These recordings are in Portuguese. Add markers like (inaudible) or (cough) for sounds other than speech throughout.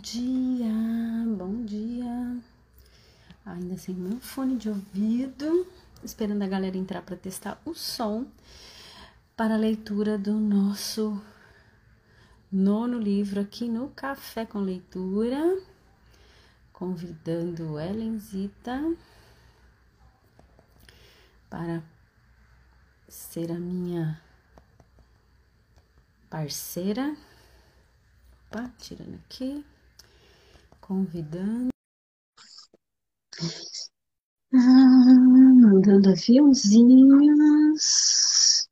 dia, bom dia. Ainda sem meu fone de ouvido, esperando a galera entrar para testar o som para a leitura do nosso nono livro aqui no Café com Leitura, convidando Elenzita para ser a minha parceira. Opa, tirando aqui convidando. Ah, mandando aviãozinhos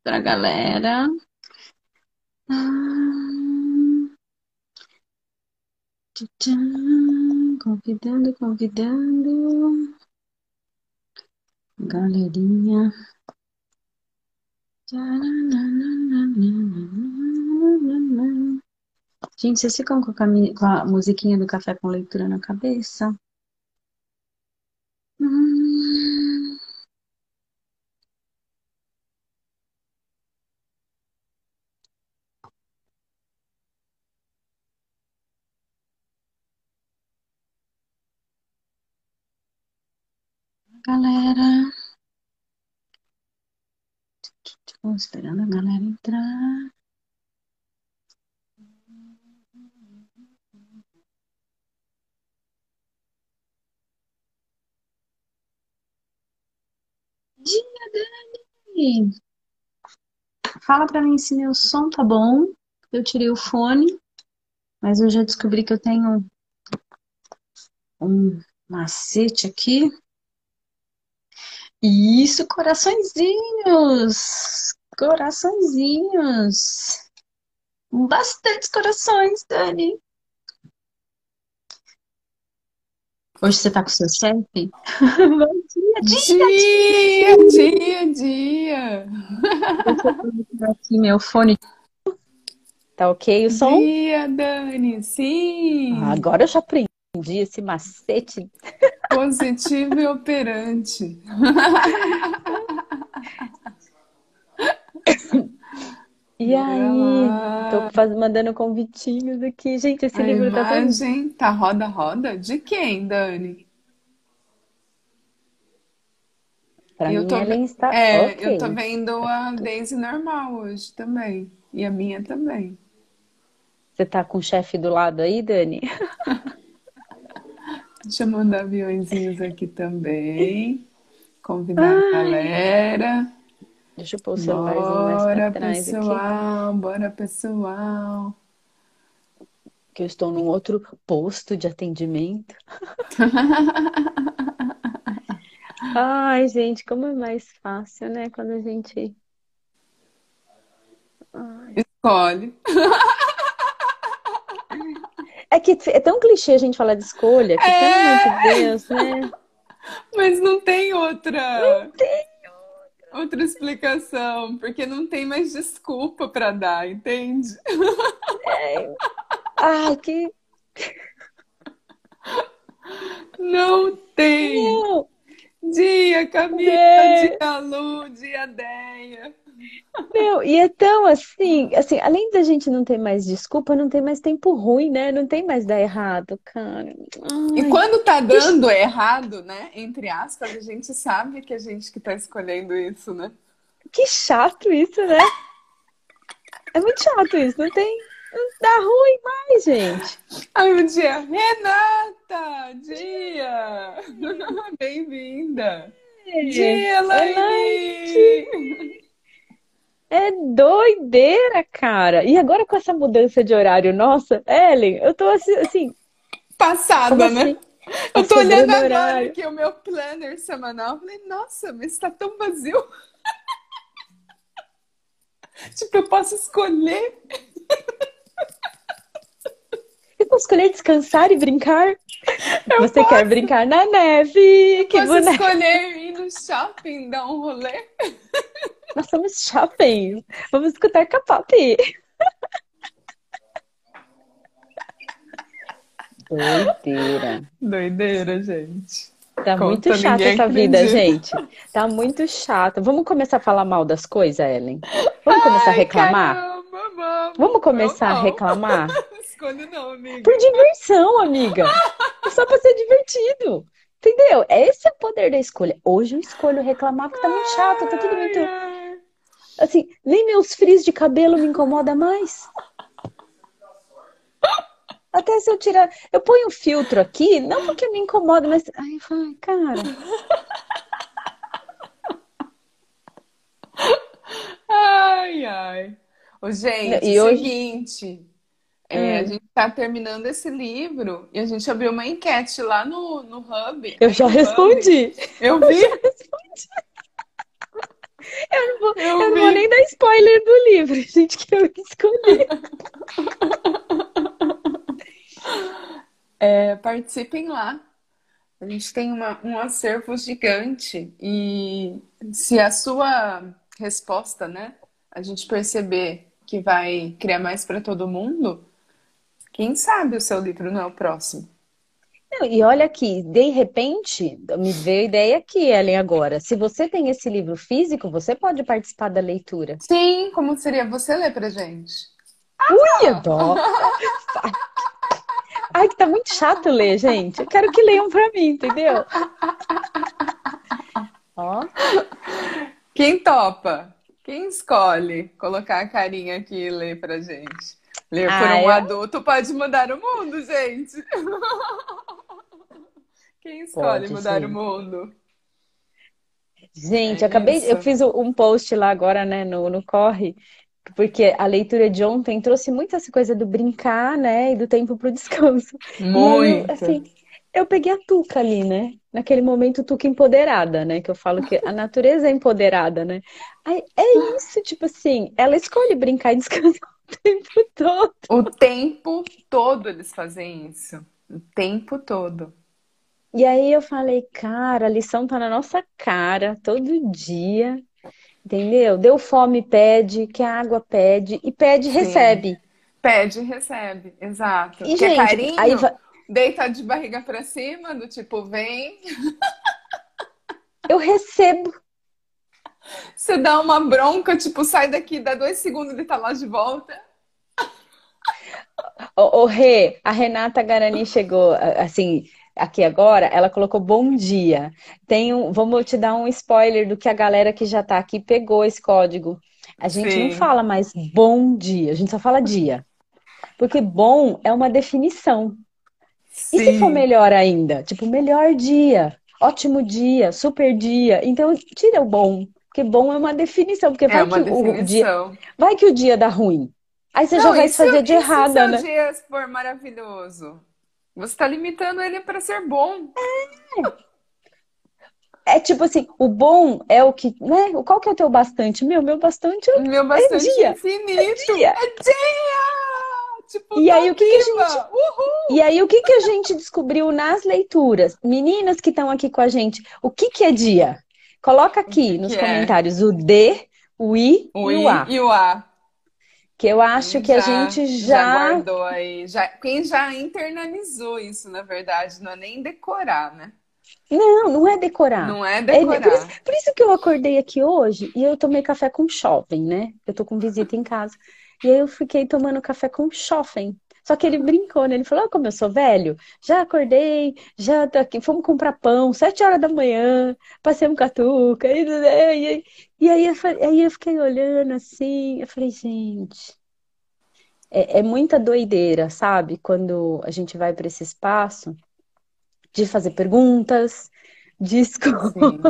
pra galera. Ah, convidando, convidando. Galerinha. Gente, vocês ficam com a, com a musiquinha do café com leitura na cabeça? Hum, galera. Tô esperando a galera entrar. Dia, Dani! Fala pra mim se meu som tá bom. Eu tirei o fone, mas eu já descobri que eu tenho um macete aqui. Isso, coraçõezinhos! Coraçõezinhos! Bastantes corações, Dani. Hoje você tá com seu chefe? (laughs) Bom dia, dia, Dia, dia, dia. Deixa eu aqui meu fone. Tá ok o som? Dia, Dani. Sim. Ah, agora eu já aprendi esse macete. Positivo e operante. (laughs) E Bora aí? lá. Tô faz- mandando convitinhos aqui. Gente, esse A livro tá tão. imagem tá roda-roda? De quem, Dani? Pra Eu mim, tô, Ellen está é, ok. eu tô vendo a Daisy normal hoje também. E a minha também. Você tá com o chefe do lado aí, Dani? (laughs) Deixa eu mandar aviõezinhos aqui também. Convidar a Ai, galera. Deixa eu pôr o celularzinho mais pra Bora, trás aqui, pessoal. Bora, pessoal. que eu estou num outro posto de atendimento. (laughs) Ai, gente, como é mais fácil, né? Quando a gente. Ai. Escolhe. É que é tão clichê a gente falar de escolha, que pelo amor de É, Deus, né? mas não tem outra Não tem. Outra explicação, porque não tem mais desculpa para dar, entende? É... Ai, que. Não tem. Não! Dia Camila, dia Lu, dia Deia. Meu, e é tão assim, assim, além da gente não ter mais desculpa, não tem mais tempo ruim, né? Não tem mais dar errado, cara. E Ai, quando tá dando errado, né? Entre aspas, a gente sabe que a gente que tá escolhendo isso, né? que chato isso, né? É muito chato isso, não tem. Não dá ruim mais, gente. Ai, o dia, Renata, dia, (laughs) bem-vinda. Dia, Elaine. É doideira, cara. E agora com essa mudança de horário, nossa, Ellen, eu tô assim, Passada, né? assim? Tá Eu tô olhando agora horário. aqui o meu planner semanal. Falei, nossa, mas tá tão vazio. (laughs) Tipo, eu posso escolher. Eu posso escolher descansar e brincar? Eu Você quer posso. brincar na neve? Que Posso boneco. escolher ir no shopping, dar um rolê. Nós somos shopping. Vamos escutar K-pop. Doideira. Doideira, gente. Tá muito Conta, chata ninguém essa vida, gente. Tá muito chata. Vamos começar a falar mal das coisas, Ellen? Vamos começar a Ai, reclamar? caramba, vamos. Vamos começar a não. reclamar? (laughs) escolho, não, amiga. Por diversão, amiga. É só pra ser divertido. Entendeu? Esse é o poder da escolha. Hoje eu escolho reclamar porque tá muito chato, tá tudo muito. Assim, nem meus frios de cabelo me incomoda mais. Até se eu tirar. Eu ponho um filtro aqui, não porque me incomoda, mas. Ai, vai, cara. Ai, ai. Ô, gente, E é o hoje- seguinte. é, a Hum. gente tá terminando esse livro e a gente abriu uma enquete lá no, no Hub. Eu já no Hub. respondi. Eu vi, Eu não vou, eu eu não vou nem dar spoiler do livro, (laughs) gente, que eu escolhi. É, participem lá. A gente tem uma- um acervo gigante e se a sua resposta, né, a gente perceber que vai criar mais para todo mundo, quem sabe o seu livro não é o próximo. E olha aqui, de repente, me veio a ideia aqui, Ellen, agora. Se você tem esse livro físico, você pode participar da leitura. Sim, como seria você ler pra gente? Ui, dó. (laughs) Ai, que tá muito chato ler, gente. Eu quero que leiam pra mim, entendeu? (laughs) Ó, Quem topa? Quem escolhe colocar a carinha aqui e ler pra gente? Ler por Ah, um eu- adulto pode mudar o mundo, gente. (laughs) Quem escolhe Pode, mudar sim. o mundo? gente, É eu acabei, eu isso. fiz um post lá agora, né, no, no Corre, porque a leitura de ontem trouxe muito essa coisa do brincar, né, e do tempo pro descanso. E aí, eu, Muito. assim, eu peguei a Tuca ali, né? Naquele momento, Tuca empoderada, né? Que eu falo que a natureza é empoderada, né? Aí, é isso, tipo assim, ela escolhe brincar e descansar o tempo todo. O tempo todo eles fazem isso. O tempo todo. E aí eu falei, cara, a lição tá na nossa cara todo dia, entendeu? Deu fome, pede, quer água, pede, e pede, Sim. recebe. Pede recebe, exato. E, Quer gente, carinho? aí Deita de barriga pra cima, do tipo, vem. eu recebo. Você dá uma bronca, tipo, sai daqui, dá dois segundos e ele tá lá de volta. Ô, ô, Rê, a Renata Garani chegou, a- assim, aqui agora, ela colocou bom dia. Tem um, vamos te dar um spoiler do que a galera que já tá aqui pegou esse código. A gente não Sim. fala mais bom dia, a gente só fala dia. Porque bom é uma definição. E se for Sim. melhor ainda? Tipo, melhor dia, ótimo dia, super dia. Então, tira o bom, porque bom é uma definição, porque É vai que o dia, definição. vai que o dia dá ruim. Aí você já Não, vai e se, fazer de e se o né? dia for maravilhoso? Você tá limitando ele pra ser bom. É tipo assim, o bom é o que, né? Qual que é o teu bastante? Meu, meu bastante é Meu bastante dia. infinito. dia. É dia! Tipo, E aí, o que que a gente- Uhul! E aí, o que que a gente descobriu nas leituras? Meninas que estão aqui com a gente, o que que é dia? Coloca aqui nos é? comentários o D, o I O e I o A. e o A. Que eu acho Quem que a gente já já. guardou aí. Já, quem já internalizou isso, na verdade, não é nem decorar, né? Não, não é decorar. Não é É, decorar. por isso, por isso que eu acordei aqui hoje e eu tomei café com jovem, né? Eu tô com visita em casa. E aí eu fiquei tomando café com jovem. Só que ele brincou, né? Ele falou: ah, como eu sou velho, já acordei, já tô aqui, fomos comprar pão, sete horas da manhã, passei um catuca. E, e, e aí, eu, aí eu fiquei olhando assim, eu falei, gente, é, é muita doideira, sabe? Quando a gente vai para esse espaço de fazer perguntas, de (laughs) escolha Sim.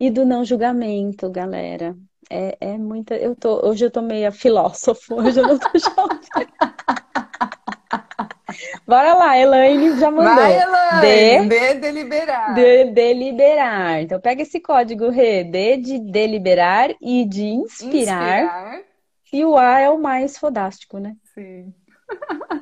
e do não julgamento, galera. É, é muita. Eu tô, hoje eu tô meio filósofo, hoje eu não tô (laughs) jovem. Bora lá, Elaine já mandou. Vai, Elaine! De deliberar. De deliberar. Então pega esse código Rê, D de deliberar e de inspirar. Inspirar. E o A é o mais fodástico, né? Sim. (laughs)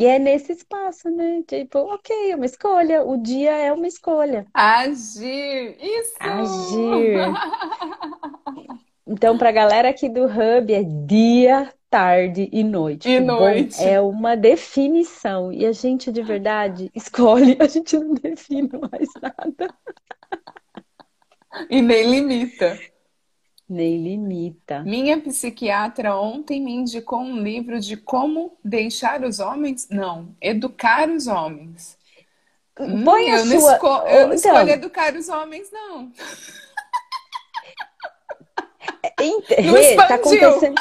E é nesse espaço, né? Tipo, ok, é uma escolha. O dia é uma escolha. Agir. Isso! Agir. (laughs) Então, pra galera aqui do Hub, é dia, tarde e noite. E noite. é uma definição. E a gente, de verdade, (laughs) escolhe. A gente não define mais nada. E nem limita. Nem limita. Minha psiquiatra ontem me indicou um livro de como deixar os homens, não, educar os homens. Hum, Põe a eu não, sua. esco- eu não Então, escolho educar os homens, não. Ent- (laughs) Não Rê, tá acontecendo.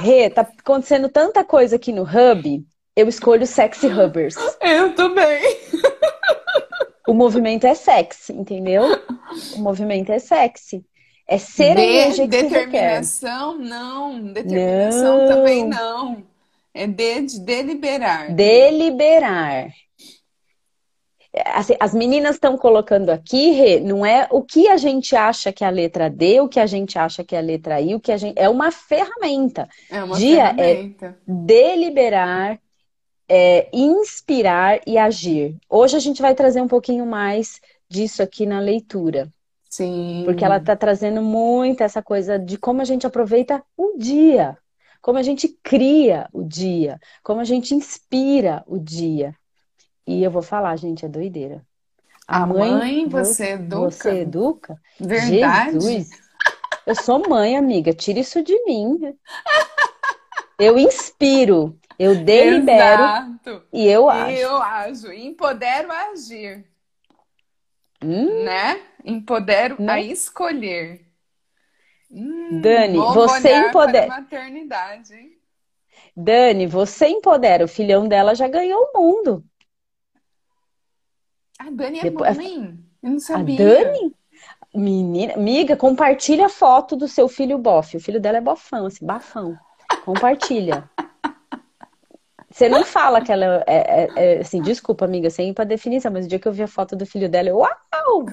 Rê, tá acontecendo tanta coisa aqui no Hub. Eu escolho Sexy Hubbers. Eu também. O movimento é sexy, entendeu? O movimento é sexy. É ser a De- energia que determinação, não. Determinação Não. também não. É de, de deliberar. Deliberar. Assim, as meninas estão colocando aqui, Rê, não é o que a gente acha que é a letra D, o que a gente acha que é a letra I, o que a gente é uma ferramenta. É uma Dia é- ferramenta. Deliberar, é, inspirar e agir. Hoje a gente vai trazer um pouquinho mais disso aqui na leitura, Sim. porque ela está trazendo muito essa coisa de como a gente aproveita o dia, como a gente cria o dia, como a gente inspira o dia. E eu vou falar, gente, é doideira. A mãe, vo- você educa? Você educa? Verdade? Jesus! Eu sou mãe, amiga. Tira isso de mim. Eu inspiro, eu delibero Exato. e eu acho. eu ajo. Empodero a agir, Hum, né? Empodero Né? a escolher. Hum, Dani, você empodera. a maternidade, hein? Dani, você empodera. O filhão dela já ganhou o mundo. A Dani é Depois- mãe. Eu não A sabia. Dani? Menina, amiga, compartilha a foto do seu filho bofe. O filho dela é bofão, assim, bafão. Compartilha. Você não fala que ela é, é- é- assim, desculpa, amiga, sem ir pra definição, mas o dia que eu vi a foto do filho dela, eu, uau!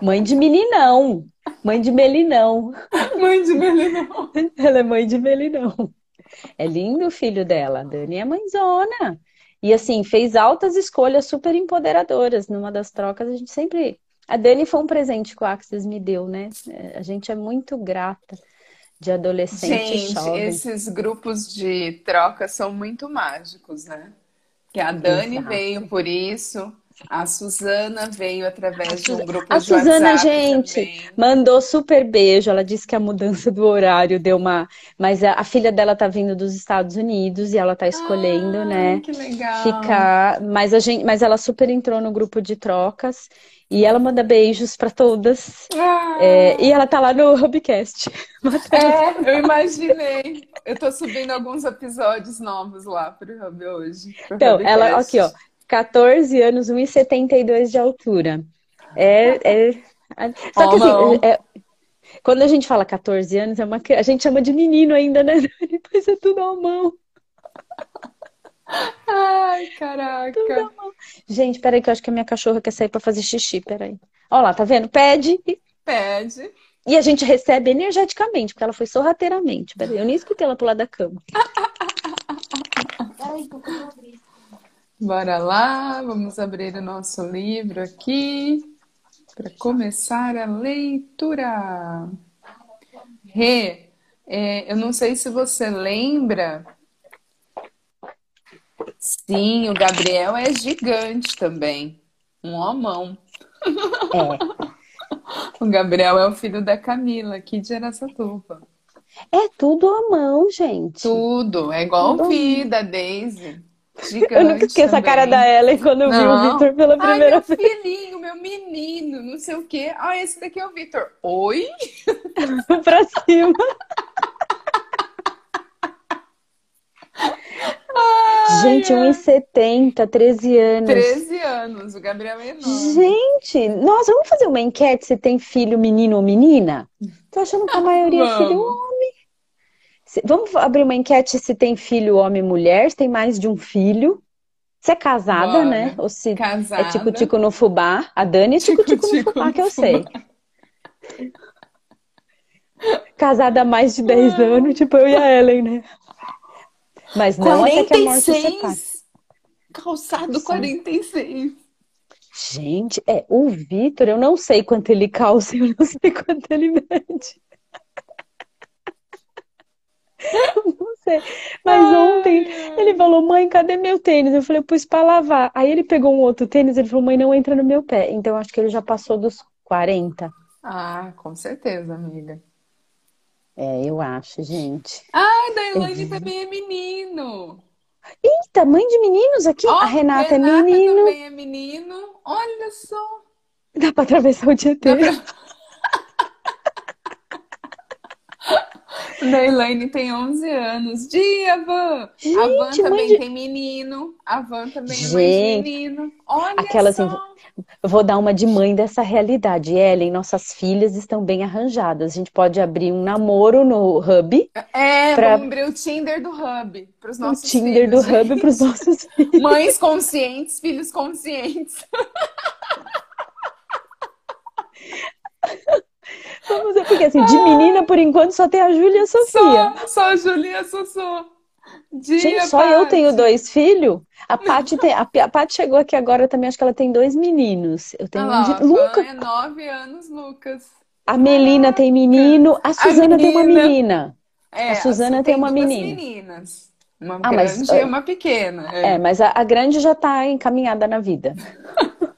Mãe de meninão. Mãe de melinão. Mãe de melinão. Ela é mãe de melinão. É lindo o filho dela. A Dani é mãezona. E assim, fez altas escolhas super empoderadoras. Numa das trocas, a gente sempre. A Dani foi um presente que o Axis me deu, né? É, A gente é muito grata de adolescente e Gente, esses grupos de troca são muito mágicos, né? Que a Dani Exato. veio por isso, a Suzana veio através de um grupo A de Suzana, WhatsApp gente, também. mandou super beijo. Ela disse que a mudança do horário deu uma. Mas a, a filha dela tá vindo dos Estados Unidos e ela tá escolhendo, Ai, né? que legal. ficar, mas a gente, mas ela super entrou no grupo de trocas e ela manda beijos pra todas. Ah, É, e ela tá lá no Hubcast. (laughs) é, eu imaginei. Eu tô subindo alguns episódios novos lá pro Hub hoje. Então, ela Hubcast. aqui, ó, 14 anos, 1,72 de altura. É, é... Só que Oh, assim, é- quando a gente fala 14 anos, é uma... a gente chama de menino ainda, né? (laughs) Depois é tudo à mão. Ai, caraca. Gente, peraí que eu acho que a minha cachorra quer sair pra fazer xixi, peraí. Ó lá, tá vendo? Pede e Pede. E a gente recebe energeticamente, porque ela foi sorrateiramente. Peraí, eu nem escutei ela pular da cama. (laughs) (laughs) Bora lá, vamos abrir o nosso livro aqui para começar a leitura. Rê, é, eu não sei se você lembra. Sim, o Gabriel é gigante também. Um homão. É. (laughs) O Gabriel é o filho da Camila, aqui de Araçatuba. É tudo à mão, gente. Tudo, é igual Tudo. o Vi Daisy. Eu nunca esqueço a cara da Ellen quando eu vi o Não. Victor pela Ai, primeira meu filhinho, meu menino, não sei o quê. Ah, esse daqui é o Vitor. Oi? vez (laughs) pra cima. Gente, 1,70, 13 anos. 13 anos, o Gabriel é enorme. Gente, nossa, vamos fazer uma enquete se tem filho menino ou menina? Tô achando que a maioria é filho homem. Vamos abrir uma enquete se tem filho homem e mulher, se tem mais de um filho. Se é casada, Bora. né? Ou se Casada. é tico-tico no fubá. A Dani é tico-tico no fubá, que eu sei. Casada há mais de 10 anos, tipo eu e a Ellen, né? Mas não até que a morte separe. 46. Calçado 46. Gente, é, o Vitor, eu não sei quanto ele calça, eu não sei quanto ele mede. Eu (laughs) Não sei. Mas ontem ele falou, mãe, cadê meu tênis? Eu falei, eu pus pra lavar. Aí ele pegou um outro tênis, ele falou, mãe, não entra no meu pé. Então eu acho que ele já passou dos 40. Ah, com certeza, amiga. É, eu acho, gente. Ai, da Elaine também é menino. Eita, mãe de meninos aqui? Ó, a Renata, é Renata menino. também é menino. Olha só. Dá pra atravessar o dia inteiro. (laughs) (laughs) Elaine tem 11 anos. Dia, Van! a Van Gente, também de- tem menino. A Van também é mãe de Gente, menino. Olha aquela assim, só. Eu vou dar uma de mãe dessa realidade. Ellen, nossas filhas estão bem arranjadas. A gente pode abrir um namoro no Hub, É, pra- vamos abrir o Tinder do Hub para os o nossos Tinder do filhos, Hub para os nossos (laughs) filhos. gente. Mães conscientes, filhos conscientes. (laughs) Vamos ver, porque assim, de menina, por enquanto, só tem a Júlia e a Sofia. Só, só a Julia Sossô. Dia, Gente, só eu tenho dois filhos. A Paty tem, a, a chegou aqui agora também, acho que ela tem dois meninos. Eu tenho um de a Luca. Van é nove anos, Lucas. A Melina tem menino, a Suzana tem uma menina. É, A Suzana Su tem uma duas menina. meninas. Uma Ah, mas, grande e ah, uma pequena. É, mas a, a grande já tá encaminhada na vida. (laughs)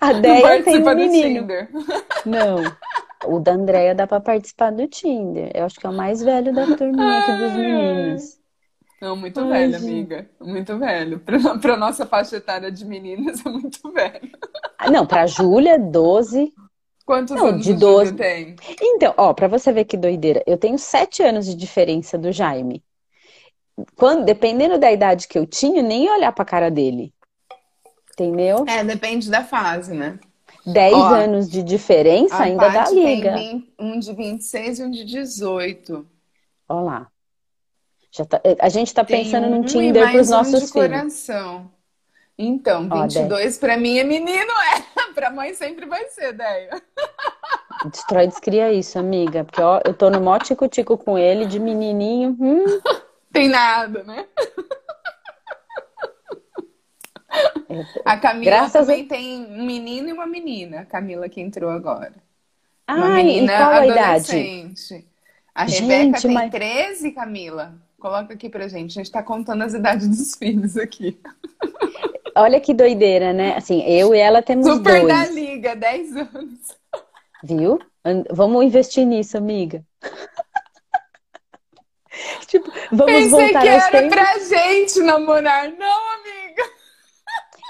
A Deia tem um menino. Não. O da Andréia dá pra participar do Tinder. Eu acho que é o mais velho da turminha aqui dos meninos. Não, muito Ai, velho, gente. amiga. Muito velho. Pra, (laughs) pra nossa faixa etária de meninas é muito velho. Ah, Não, pra Júlia, 12. Quantos Não, anos de o Júlio 12. tem? Então, ó, pra você ver que doideira, eu tenho sete anos de diferença do Jaime. Quando, dependendo da idade que eu tinha, nem ia olhar pra cara dele. Entendeu? É, depende da fase, né? 10 Ó, anos de diferença ainda dá tem liga. 20 um de 26 e um de 18. Ó lá. Já tá- a gente tá Tem pensando num um e Tinder pros um nossos de filhos. coração. Então, Ó, 22 pra mim é menino, é. (laughs) Pra mãe sempre vai ser, Deia. Destrói, descria isso, amiga. Porque, ó, eu tô no mó tico-tico com ele, de menininho. Hum, (laughs) Tem nada, né? A Camila Graças a- também tem um menino e uma menina. A Camila que entrou agora. Uma Ai, e qual a idade? adolescente. A Gente, Rebeca tem mas- 13, Camila. Coloca aqui pra gente. A gente tá contando as idades dos filhos aqui. Olha que doideira, né? Assim, eu e ela temos Super da dois, liga, 10 anos. viu? Vamos investir nisso, amiga. (laughs) Tipo, vamos Pensei voltar que era tempos. pra gente namorar. Não, amiga.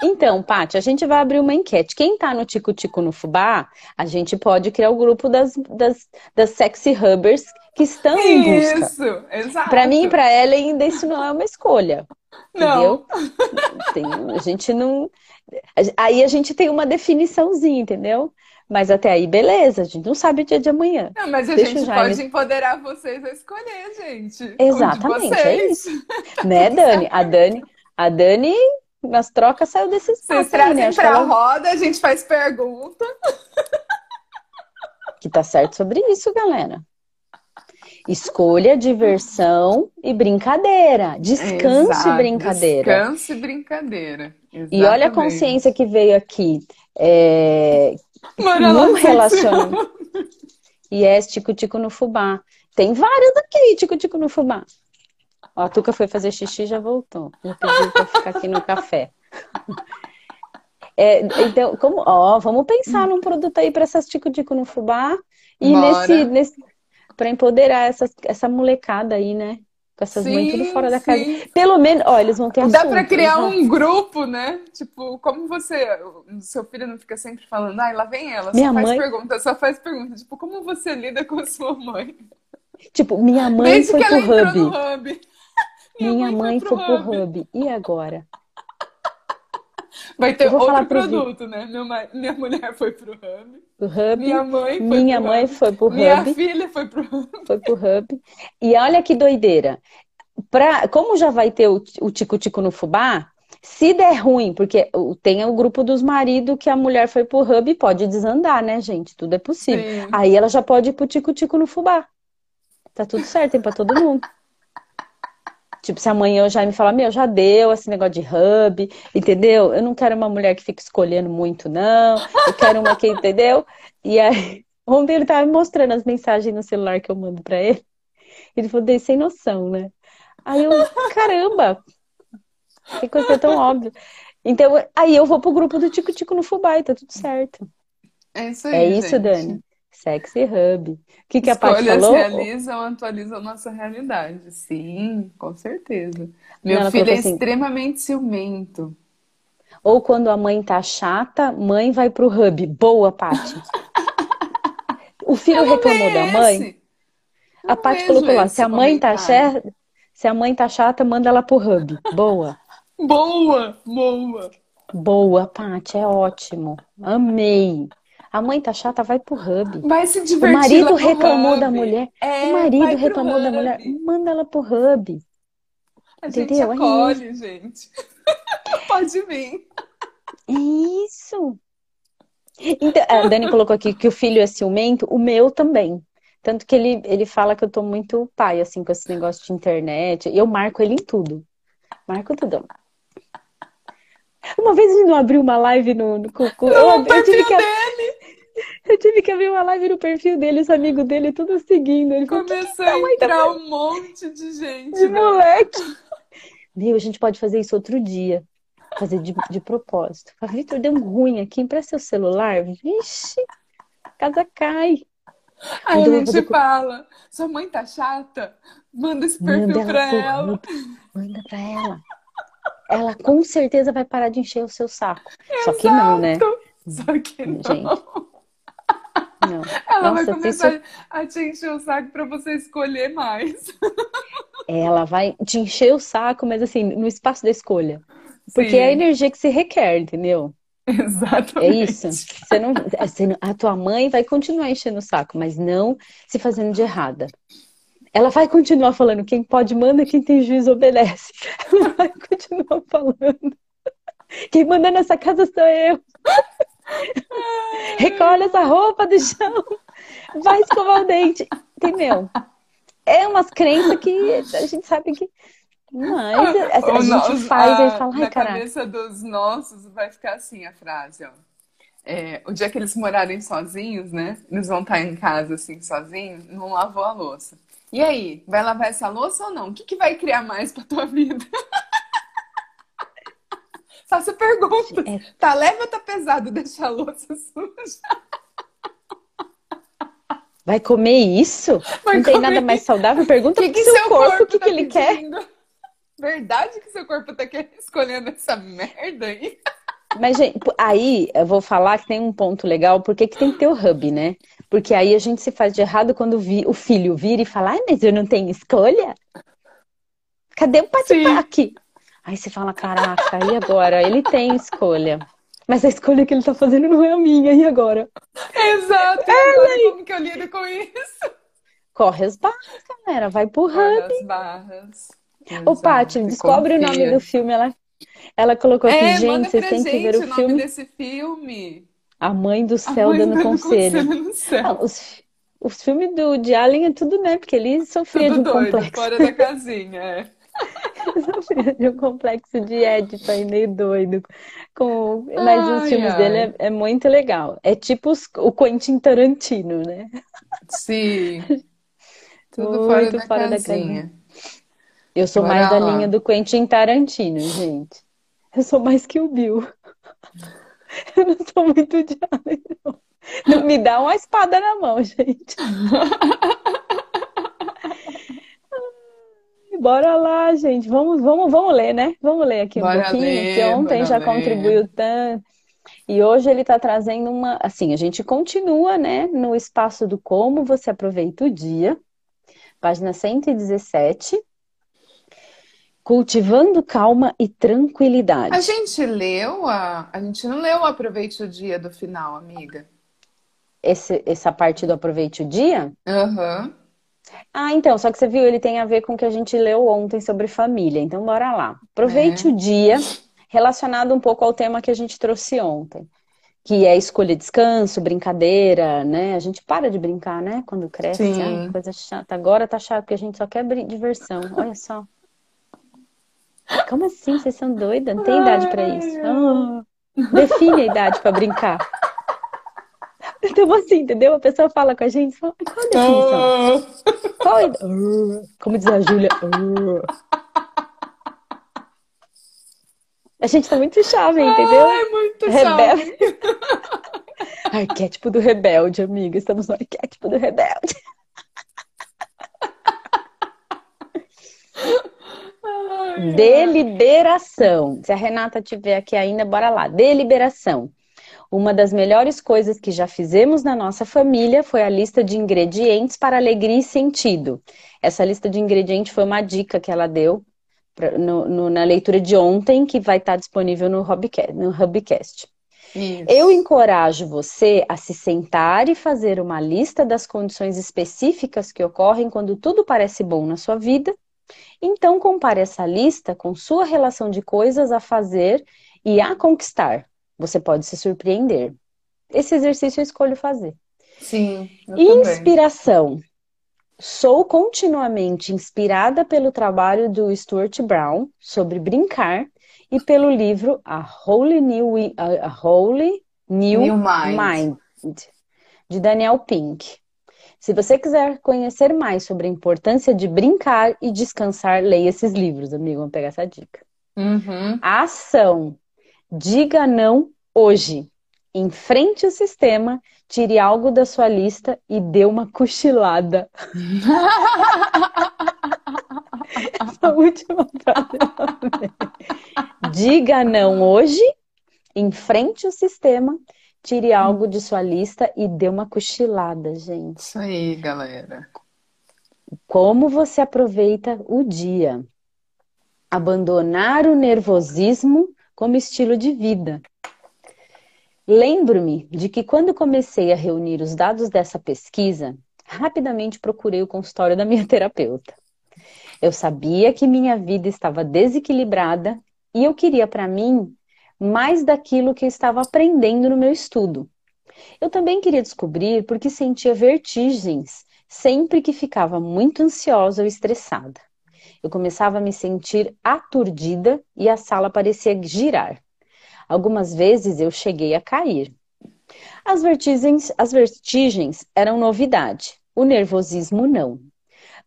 Então, Paty, a gente vai abrir uma enquete. Quem tá no Tico-Tico no Fubá, a gente pode criar o grupo das, das, das sexy hubbers que estão em busca. Isso, exato. Pra mim e pra ela ainda isso não é uma escolha. Não. Entendeu? Tem- a gente não. Aí a gente tem uma definiçãozinha, entendeu? Mas até aí, beleza, a gente não sabe o dia de amanhã. Não, mas a Deixa gente pode empoderar vocês a escolher, gente. Exatamente, é isso. Né, Dani? A Dani, a Dani, nas trocas, saiu desse Vocês trazem né? Pra ela- roda, a gente faz pergunta. que tá certo sobre isso, galera. Escolha, diversão e brincadeira. Descanso e Exato, brincadeira. Descanso e brincadeira. E olha a Exatamente. consciência que veio aqui. É, sexo. relacionamento. E é tico-tico no fubá. Tem vários aqui, tico-tico no fubá. Ó, a Tuca foi fazer xixi e já voltou. Já pediu pra ficar aqui no café. É, então, como, ó, vamos pensar num produto aí para essas tico-tico no fubá e Bora. nesse, nesse para empoderar essas, essa molecada aí, né? Com essas mães tudo Sim, fora da casa. sim. Pelo menos, ó, eles vão ter Dá assunto, pra criar eles vão- um grupo, né? Tipo, como você. Seu filho não fica sempre falando, ai, lá vem ela, só Minha faz mãe- pergunta, só faz pergunta. Tipo, como você lida com a sua mãe? Tipo, minha mãe Desde foi que pro ela entrou hub. no hub. Minha mãe foi pro hub. hub. E agora? Vai ter outro produto, né? Minha mulher foi pro hub. O hub. Minha mãe foi Minha pro mãe hub. foi pro Minha hub. filha foi pro hub. Foi pro hub. E olha que doideira. Pra, como já vai ter o tico-tico no fubá, se der ruim, porque tem o grupo dos maridos que a mulher foi pro hub e pode desandar, né, gente? Tudo é possível. Sim. Aí ela já pode ir pro tico-tico no fubá. Tá tudo certo, tem pra todo mundo. Tipo, se amanhã eu já me falar, meu, já deu esse negócio de hub, entendeu? Eu não quero uma mulher que fique escolhendo muito, não. Eu quero uma que, entendeu? E aí, (laughs) ontem ele tava me mostrando as mensagens no celular que eu mando pra ele. Ele falou, dei sem noção, né? Aí eu, caramba, que coisa tão óbvia. Então, aí eu vou pro grupo do Tico Tico no Fubá e tá tudo certo. É isso aí, É isso, gente. Dani. Sexy Hub. O que, que a Paty falou? realizam, atualizam nossa realidade. Sim, com certeza. Meu Não, filho é assim, extremamente ciumento. ou quando a mãe tá chata, mãe vai pro Hub. Boa, Paty. (laughs) O filho Eu reclamou da mãe, a Paty colocou lá, se a mãe tá comentário. chata, se a mãe tá chata, manda ela pro Hub. Boa. Boa, boa. Boa, Paty, é ótimo. Amei. A mãe tá chata, vai pro Hub. Vai se O divertir marido lá no reclamou da hub. mulher. O É, marido vai pro reclamou da mulher. Manda ela pro Hub. A gente Entendeu? É isso. acolhe, gente. (laughs) Pode vir. É isso. Então, a Dani colocou aqui que o filho é ciumento, o meu também. Tanto que ele, ele fala que eu tô muito pai, assim, com esse negócio de internet. E eu marco ele em tudo. Marco tudo. Uma vez ele não abriu uma live no, no, com- com- eu, eu tive que, dele eu tive que abrir uma live no perfil dele, os amigos dele, tudo seguindo. Ele começou a entrar um monte de gente, de né? moleque. Meu, a gente pode fazer isso outro dia. Fazer de, de propósito. Fala, Vitor, deu um ruim aqui, empresta seu celular. Vixe, a casa cai. Aí a gente fazer fala, sua mãe tá chata? Manda esse Manda perfil ela pra pro ela. grupo. Manda pra ela. Ela com certeza vai parar de encher o seu saco. Só que não, né? Exato. Só que não. Gente, Não. Ela vai Nossa, começar isso- a te encher o saco pra você escolher mais. Ela vai te encher o saco, mas assim, no espaço da escolha. Porque Sim, é a energia que se requer, entendeu? É Exatamente. isso. Você não, você não- a tua mãe vai continuar enchendo o saco, mas não se fazendo de errada. Ela vai continuar falando, quem pode manda, quem tem juízo obedece. (laughs) Ela vai continuar falando. Quem manda nessa casa sou eu. (laughs) Recolhe essa roupa do chão. Vai escovar o dente. Entendeu? É umas crenças que a gente sabe que. Mas a, gente faz a- e fala, ai, na caraca. cabeça dos nossos vai ficar assim a frase, ó. É, o dia que eles morarem sozinhos, né? Eles vão estar em casa assim sozinhos, não lavou a louça. E aí, vai lavar essa louça ou não? O que que vai criar mais pra tua vida? (laughs) Faça pergunta. É. Tá leve ou tá pesado deixar a louça suja? Vai comer isso? Vai Não tem comer nada mais saudável? Pergunta que pro que seu seu corpo o que, tá que ele quer. pedindo? Verdade que seu corpo tá querendo- escolhendo essa merda aí? Mas, gente, aí eu vou falar que tem um ponto legal, porque que tem que ter o hub, né? Porque aí a gente se faz de errado quando vi- o filho vira e fala, ai, mas eu não tenho escolha? Cadê o patipaque? Aí você fala, caraca, e agora? Ele tem escolha. Mas a escolha que ele tá fazendo não é a minha, e agora? Exato. E agora como que eu lido com isso? Corre as barras, galera, vai pro hub. Olha as barras. Ô, Paty, Exato, descobre o nome confia. do filme. Ela, ela colocou aqui, É, gente, vocês têm que ver o o nome filme desse filme. A Mãe do Céu Mãe dando dando conselho. conselho céu. Ah, os, os filmes do, de Alien é tudo, né? Porque ele sofria Tudo de um doido, complexo. fora da casinha. É. (laughs) De um complexo de Édipo aí, meio doido. Com... Mas os Ai, filmes ai. dele é, é muito legal. É tipo os- o Quentin Tarantino, né? Sim. (laughs) Tudo Muito fora da fora da casinha. Eu sou Bora mais da lá. linha do Quentin Tarantino, gente. Eu sou mais que o Bill. (laughs) Eu não sou muito de. Não me dá uma espada na mão, gente. Bora lá, gente. Vamos, vamos, vamos ler, né? Vamos ler aqui um Bora pouquinho, ler, que ontem já ler. contribuiu tanto. E hoje ele está trazendo uma. Assim, a gente continua, né, no espaço do como você aproveita o dia, página 117. Cultivando calma e A tranquilidade. gente leu a. A gente não leu o Aproveite o Dia do final, amiga. Esse, essa parte do aproveite o dia? Aham. Ah, então, só que você viu, ele tem a ver com o que a gente leu ontem sobre família. Então, bora lá. Aproveite É. o dia, relacionado um pouco ao tema que a gente trouxe ontem, que é escolha descanso, brincadeira, né? A gente para de brincar, né? Quando cresce, Sim. coisa chata. Agora tá chato, porque a gente só quer diversão. Olha só. Como assim? Vocês são doidas? Não tem idade pra isso. Ah, define a idade pra brincar. Então, assim, entendeu? A pessoa fala com a gente, fala, qual a definição? Qual a idade? Como diz a Júlia. A gente tá muito chave, entendeu? Ai, muito Rebelde. chave. (laughs) Arquétipo do rebelde, amiga. Estamos no arquétipo do rebelde. Deliberação. Se a Renata tiver aqui ainda, bora lá. Deliberação. Uma das melhores coisas que já fizemos na nossa família foi a lista de ingredientes para alegria e sentido. Essa lista de ingredientes foi uma dica que ela deu pra, no, no, na leitura de ontem, que vai estar disponível no Hubcast. No Hubcast. Eu encorajo você a se sentar e fazer uma lista das condições específicas que ocorrem quando tudo parece bom na sua vida. Então, compare essa lista com sua relação de coisas a fazer e a conquistar. Você pode se surpreender. Esse exercício eu escolho fazer. Sim. Inspiração. Também. Sou continuamente inspirada pelo trabalho do Stuart Brown sobre brincar e pelo livro A Holy New, A Holy New, New Mind. Mind, de Daniel Pink. Se você quiser conhecer mais sobre a importância de brincar e descansar, leia esses livros, amigo. Vamos pegar essa dica. Uhum. Ação. Diga não hoje. Enfrente o sistema, tire algo da sua lista e dê uma (laughs) cochilada. (laughs) Essa última frase. Diga não hoje, enfrente o sistema, tire algo de sua lista e dê uma cochilada, gente. Isso aí, galera. Como você aproveita o dia? Abandonar o nervosismo como estilo de vida. Lembro-me de que quando comecei a reunir os dados dessa pesquisa, rapidamente procurei o consultório da minha (laughs) terapeuta. Eu sabia que minha vida estava desequilibrada e eu queria para mim mais daquilo que eu estava aprendendo no meu estudo. Eu também queria descobrir porque sentia vertigens sempre que ficava muito ansiosa ou estressada. Eu começava a me sentir aturdida e a sala parecia girar. Algumas vezes eu cheguei a cair. As vertigens, as vertigens eram novidade, o nervosismo não.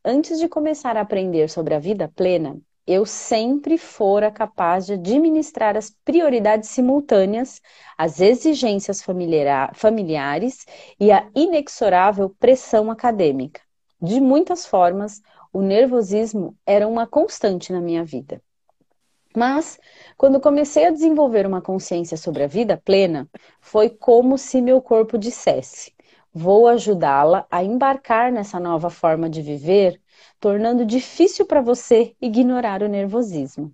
Antes de começar a aprender sobre a vida plena, eu sempre fora capaz de administrar as prioridades simultâneas, as exigências familiares e a inexorável pressão acadêmica. De muitas formas, o nervosismo era uma constante na minha vida. Mas, quando comecei a desenvolver uma consciência sobre a vida plena, foi como se meu corpo dissesse: vou ajudá-la a embarcar nessa nova forma de viver, tornando difícil para você ignorar o nervosismo.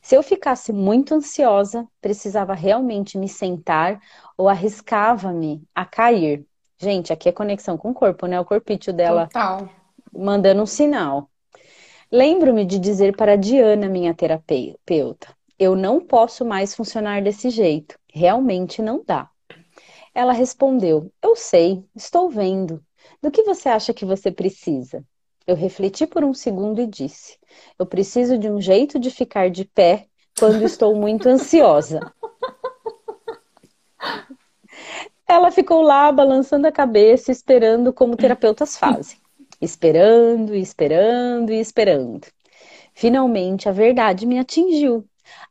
Se eu ficasse muito ansiosa, precisava realmente me sentar ou arriscava-me a cair. Gente, aqui é conexão com o corpo, né? O corpício dela Total mandando um sinal. Lembro-me de dizer para Diana, minha terapeuta, eu não posso mais funcionar desse jeito. Realmente não dá. Ela respondeu: Eu sei, estou vendo. Do que você acha que você precisa? Eu refleti por um segundo e disse: Eu preciso de um jeito de ficar de pé quando estou muito ansiosa. Ela ficou lá balançando a cabeça, esperando como terapeutas fazem esperando, esperando e esperando. Finalmente a verdade me atingiu.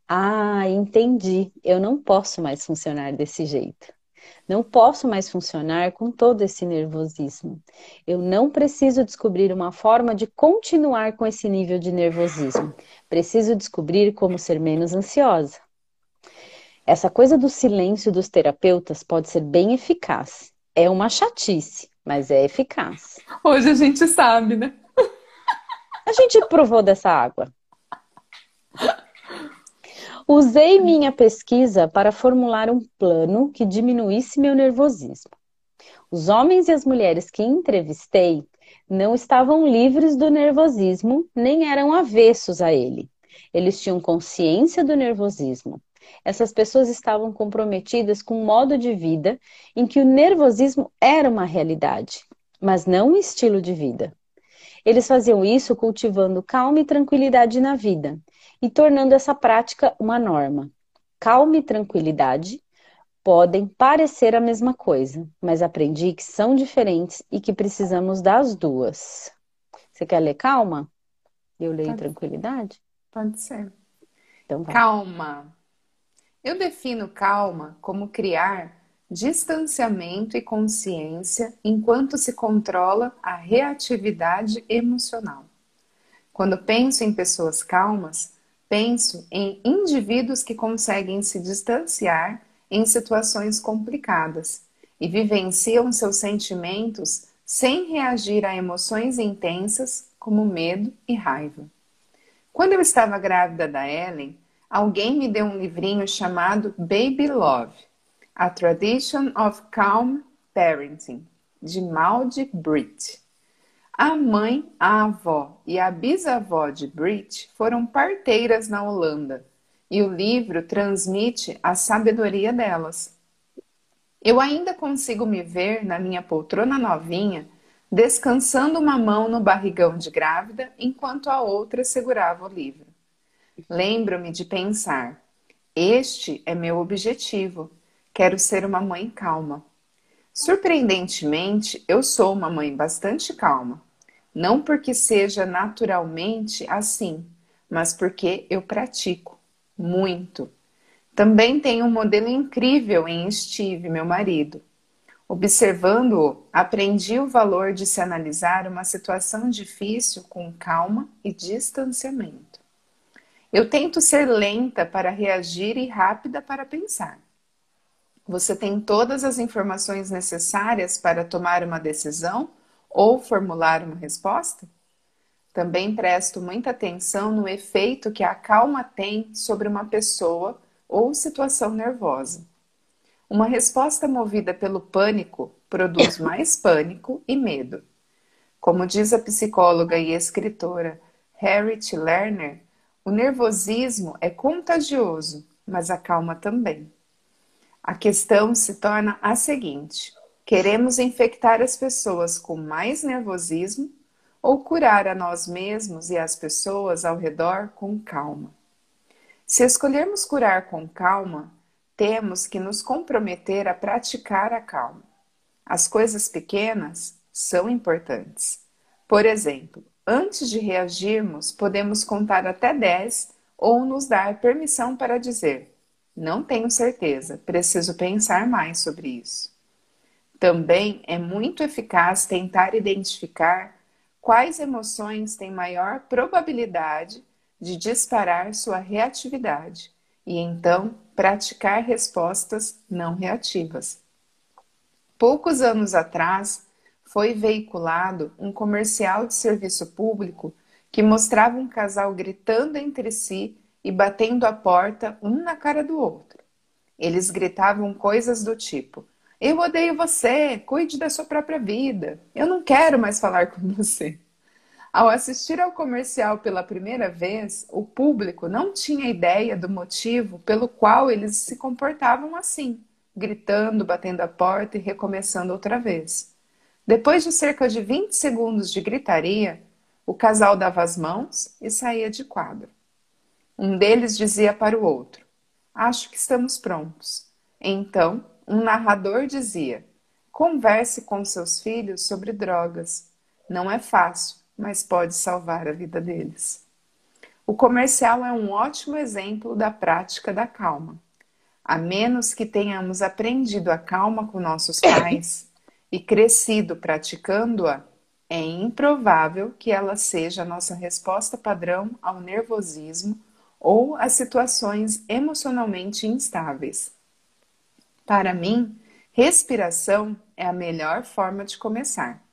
Ah, entendi. Eu não posso mais funcionar desse jeito. Não posso mais funcionar com todo esse nervosismo. Eu não preciso descobrir uma forma de continuar com esse nível de nervosismo. Preciso descobrir como ser menos ansiosa. Essa coisa do silêncio dos terapeutas pode ser bem eficaz. É uma chatice, mas é eficaz. Hoje a gente sabe, né? A gente provou dessa água. Usei minha pesquisa para formular um plano que diminuísse meu nervosismo. Os homens e as mulheres que entrevistei não estavam livres do nervosismo, nem eram avessos a ele. Eles tinham consciência do nervosismo, essas pessoas estavam comprometidas com um modo de vida em que o nervosismo era uma realidade, mas não um estilo de vida. Eles faziam isso cultivando calma e tranquilidade na vida e tornando essa prática uma norma. Calma e tranquilidade podem parecer a mesma coisa, mas aprendi que são diferentes e que precisamos das duas. Você quer ler calma? Eu leio Pode. tranquilidade? Pode ser. Então vai. Calma eu defino calma como criar distanciamento e consciência enquanto se controla a reatividade emocional. Quando penso em pessoas calmas, penso em indivíduos que conseguem se distanciar em situações complicadas e vivenciam seus sentimentos sem reagir a emoções intensas como medo e raiva. Quando eu estava grávida da Ellen, alguém me deu um livrinho chamado Baby Love a Tradition of Calm Parenting, de Maud Britt. A mãe, a avó e a bisavó de Britt foram parteiras na Holanda e o livro transmite a sabedoria delas. Eu ainda consigo me ver na minha poltrona novinha, descansando uma mão no barrigão de grávida enquanto a outra segurava o livro. Lembro-me de pensar: este é meu objetivo Quero ser uma mãe calma. Surpreendentemente, eu sou uma mãe bastante calma. Não porque seja naturalmente assim, mas porque eu pratico muito. Também tenho um modelo incrível em Steve, meu marido. Observando-o, aprendi o valor de se analisar uma situação difícil com calma e distanciamento. Eu tento ser lenta para reagir e rápida para pensar. Você tem todas as informações necessárias para tomar uma decisão ou formular uma resposta? Também presto muita atenção no efeito que a calma tem sobre uma pessoa ou situação nervosa. Uma resposta movida pelo pânico produz (laughs) mais pânico e medo. Como diz a psicóloga e escritora Harriet Lerner, o nervosismo é contagioso, mas a calma também. A questão se torna a seguinte: queremos infectar as pessoas com mais nervosismo ou curar a nós mesmos e as pessoas ao redor com calma? Se escolhermos curar com calma, temos que nos comprometer a praticar a calma. As coisas pequenas são importantes. Por exemplo, antes de reagirmos, podemos contar até 10 ou nos dar permissão para dizer: não tenho certeza, preciso pensar mais sobre isso. Também é muito eficaz tentar identificar quais emoções têm maior probabilidade de disparar sua reatividade e então praticar respostas não reativas. Poucos anos atrás, foi veiculado um comercial de serviço público que mostrava um casal gritando entre si e batendo a porta um na cara do outro. Eles gritavam coisas do tipo: Eu odeio você, cuide da sua própria vida, eu não quero mais falar com você. Ao assistir ao comercial pela primeira vez, o público não tinha ideia do motivo pelo qual eles se comportavam assim, gritando, batendo a porta e recomeçando outra vez. Depois de cerca de 20 segundos de gritaria, o casal dava as mãos e saía de quadro. Um deles dizia para o outro: Acho que estamos prontos. Então, um narrador dizia: Converse com seus filhos sobre drogas. Não é fácil, mas pode salvar a vida deles. O comercial é um ótimo exemplo da prática da calma. A menos que tenhamos aprendido a calma com nossos pais e crescido praticando-a, é improvável que ela seja a nossa resposta padrão ao nervosismo ou a situações emocionalmente instáveis. Para mim, respiração é a melhor forma de começar.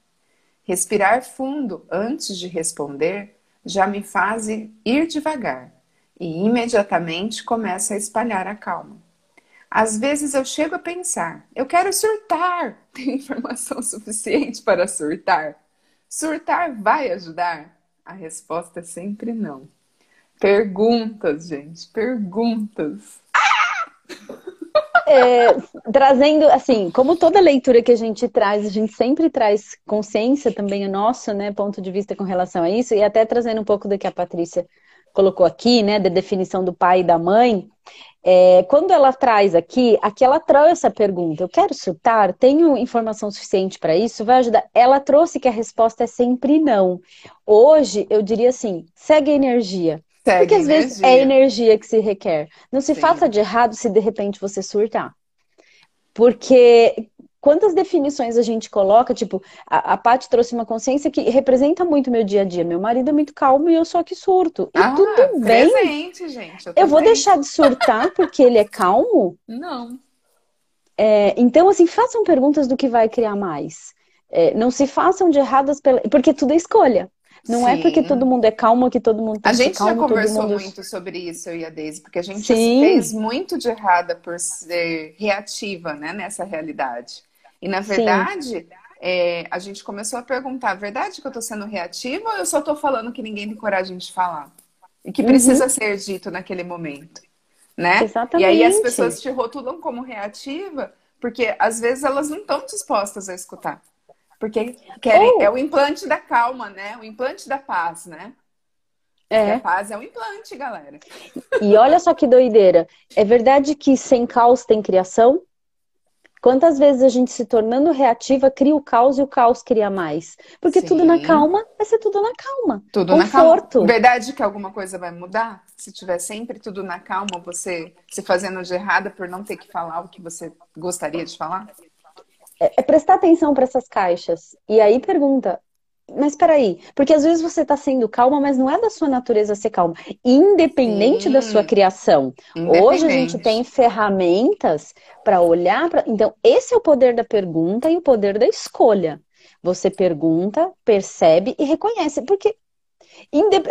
Respirar fundo antes de responder já me faz ir devagar e imediatamente começa a espalhar a calma. Às vezes eu chego a pensar, eu quero surtar. (laughs) Tem informação suficiente para surtar? Surtar vai ajudar? A resposta é sempre não. Perguntas, gente, perguntas. É, trazendo, assim, como toda leitura que a gente traz, a gente sempre traz consciência também o nosso, né, ponto de vista com relação a isso, e até trazendo um pouco do que a Patrícia colocou aqui, né, da definição do pai e da mãe, é, quando ela traz aqui, aqui ela trouxe a pergunta, eu quero surtar, tenho informação suficiente para isso, vai ajudar? Ela trouxe que a resposta é sempre não. Hoje, eu diria assim, segue a energia. Segue Porque às vezes é energia que se requer. Não se Sim. faça de errado se de repente você surtar. Porque quantas definições a gente coloca, tipo, a, a Paty trouxe uma consciência que representa muito meu dia a dia. Meu marido é muito calmo e eu sou que surto. E Ah, tudo bem. presente, gente. Eu, Eu vou deixar de surtar porque ele é calmo? Não. É, então, assim, façam perguntas do que vai criar mais. É, não se façam de erradas pela... porque tudo é escolha. Não é porque Sim. todo mundo é calmo que todo mundo tem A gente já calmo, todo conversou mundo... muito sobre isso, eu e a Deise, porque a gente já Sim. fez muito de errada por ser reativa, né, nessa realidade. E na verdade, é, a gente começou a perguntar: a verdade que eu tô sendo reativa ou eu só tô falando que ninguém tem coragem de falar? E que Uhum. precisa ser dito naquele momento, né? E aí as Exatamente. pessoas te rotulam como reativa, porque às vezes elas não estão dispostas a escutar. Porque querem, Ou- é o implante da calma, né? O implante da paz, né? E a É. paz é um implante, galera. E olha só que doideira. É verdade que sem caos tem criação? Quantas vezes a gente se tornando reativa cria o caos e o caos cria mais? Porque tudo na Sim. calma vai ser tudo na calma. Tudo na calma. Conforto. Verdade que alguma coisa vai mudar? Se tiver sempre tudo na calma, você se fazendo de errada por não ter que falar o que você gostaria de falar? É prestar atenção para essas caixas. E aí pergunta, mas peraí, porque às vezes você está sendo calma, mas não é da sua natureza ser calma, independente Sim. da sua criação. Hoje a gente tem ferramentas para olhar para. Então, esse é o poder da pergunta e o poder da escolha. Você pergunta, percebe e reconhece. Porque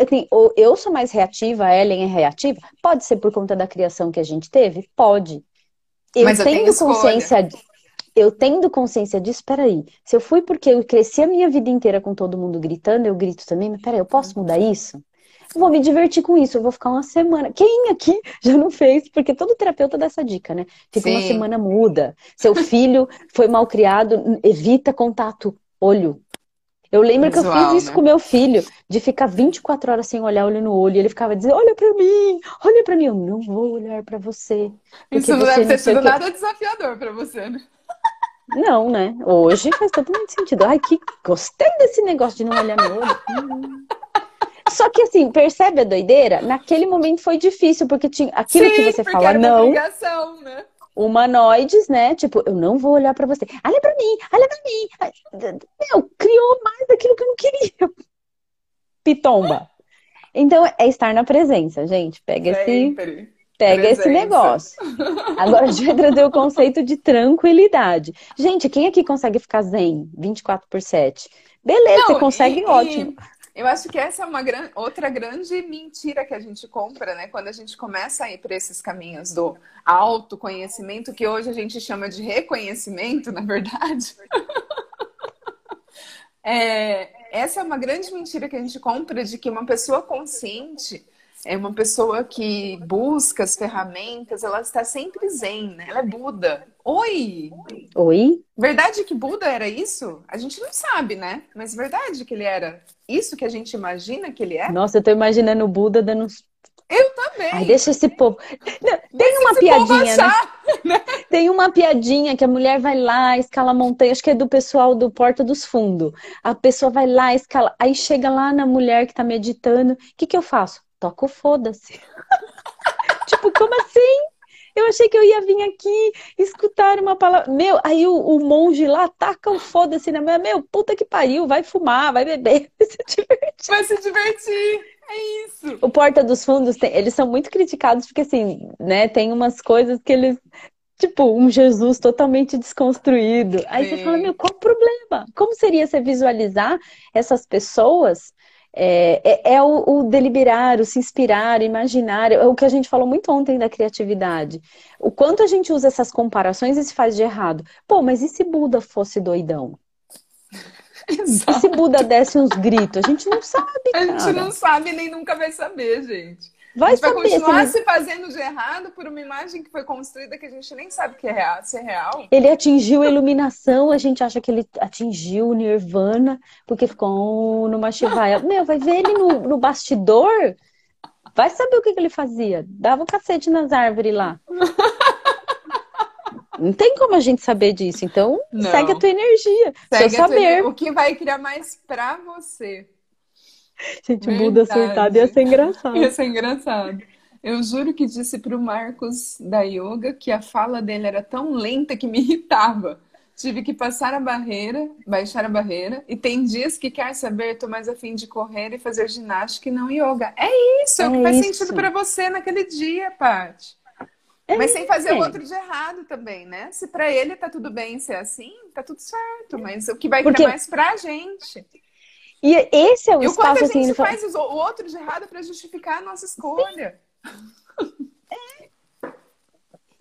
assim, eu sou mais reativa, a Ellen é reativa. Pode ser por conta da criação que a gente teve? Pode. Eu Mas eu tenho tendo escolha. Eu tendo consciência disso, peraí. Se eu fui porque eu cresci a minha vida inteira com todo mundo gritando, eu grito também, mas peraí, eu posso mudar isso? Eu vou me divertir com isso, eu vou ficar uma semana. Quem aqui (laughs) já não fez? Porque todo terapeuta dá essa dica, né? Fica uma Sim. semana muda. Seu filho foi mal criado, evita contato, olho. Eu lembro que eu Visual, fiz isso né? com meu filho, de ficar 24 horas sem olhar olho no olho. E ele ficava dizendo: Olha pra mim, olha pra mim. Eu não vou olhar pra você. Isso não deve ter sido quê." nada desafiador pra você, né? Não, né? Hoje faz totalmente sentido. Ai, que gostei desse negócio de não olhar no olho. Hum. Só que assim, percebe a doideira? Naquele momento foi difícil, porque tinha aquilo que Sim, você porque fala, era uma não, obrigação, né? humanoides, né? Tipo, eu não vou olhar pra você. Olha pra mim, olha pra mim. Meu, criou mais daquilo que eu não queria. Pitomba. Então, é estar na presença, gente. Pega esse, Pega esse Presença. negócio. Agora a gente vai trazer o conceito de tranquilidade. Gente, quem aqui consegue ficar zen 24 por 7? Beleza, Não, você consegue, e- ótimo. e eu acho que essa é uma gran... outra grande mentira que a gente compra, né? Quando a gente começa a ir para esses caminhos do autoconhecimento, que hoje a gente chama de reconhecimento, na verdade. (laughs) É, essa é uma grande mentira que a gente compra de que uma pessoa consciente é uma pessoa que busca as ferramentas, ela está sempre zen, né? Ela é Buda. Oi! Oi? Verdade que Buda era isso? A gente não sabe, né? Mas verdade que ele era isso que a gente imagina que ele é? Nossa, eu tô imaginando o Buda dando uns. Eu também. Ai, deixa esse povo. Não, tem uma piadinha, né? achar. (laughs) Tem uma piadinha que a mulher vai lá, escala a montanha, acho que é do pessoal do Porta dos Fundos. A pessoa vai lá, escala, aí chega lá na mulher que tá meditando. O que que eu faço? Toco foda-se. (laughs) tipo, como assim? Eu achei que eu ia vir aqui escutar uma palavra. Meu, aí o, o monge lá taca o foda-se na minha. Meu, puta que pariu, vai fumar, vai beber, (laughs) vai se divertir. Vai se divertir. É isso. O Porta dos Fundos, tem- eles são muito criticados porque, assim, né, tem umas coisas que eles. Tipo, um Jesus totalmente desconstruído. Aí você Sim. fala, meu, qual o problema? Como seria você visualizar essas pessoas? É, é, é o, o deliberar, o se inspirar, o imaginar. É o que a gente falou muito ontem da criatividade. O quanto a gente usa essas comparações e se faz de errado. Pô, mas e se Buda fosse doidão? (laughs) E Exato. se Buda desse uns gritos? A gente não sabe, A gente cara. não sabe nem nunca vai saber, gente. A Vai gente vai saber se continuar ele se fazendo de errado por uma imagem que foi construída que a gente nem sabe que é real, se é real. Ele atingiu a iluminação, a gente acha que ele atingiu o Nirvana, porque ficou numa chivaia. (laughs) Meu, vai ver ele no, no bastidor, vai saber o que, que ele fazia. Dava um cacete nas árvores lá. (laughs) Não tem como a gente saber disso, então Não. segue a tua energia, Segue seu a tua- saber. o que vai criar mais pra você. (laughs) Gente, o Buda surtado ia ser engraçado. Ia ser engraçado. Eu juro que disse para o Marcos da yoga que a fala dele era tão lenta que me irritava. Tive que passar a barreira, baixar a barreira, e tem dias que quer saber, tô mais afim de correr e fazer ginástica e não yoga. É isso, é, é o que faz isso. sentido para você naquele dia, Paty. É mas sem fazer o outro de errado também, né? Se para ele tá tudo bem ser assim, tá tudo certo. Mas o que vai Porque... mais pra gente. E esse é o e espaço assim. a gente faz fala... o outro de errado para justificar a nossa escolha. É.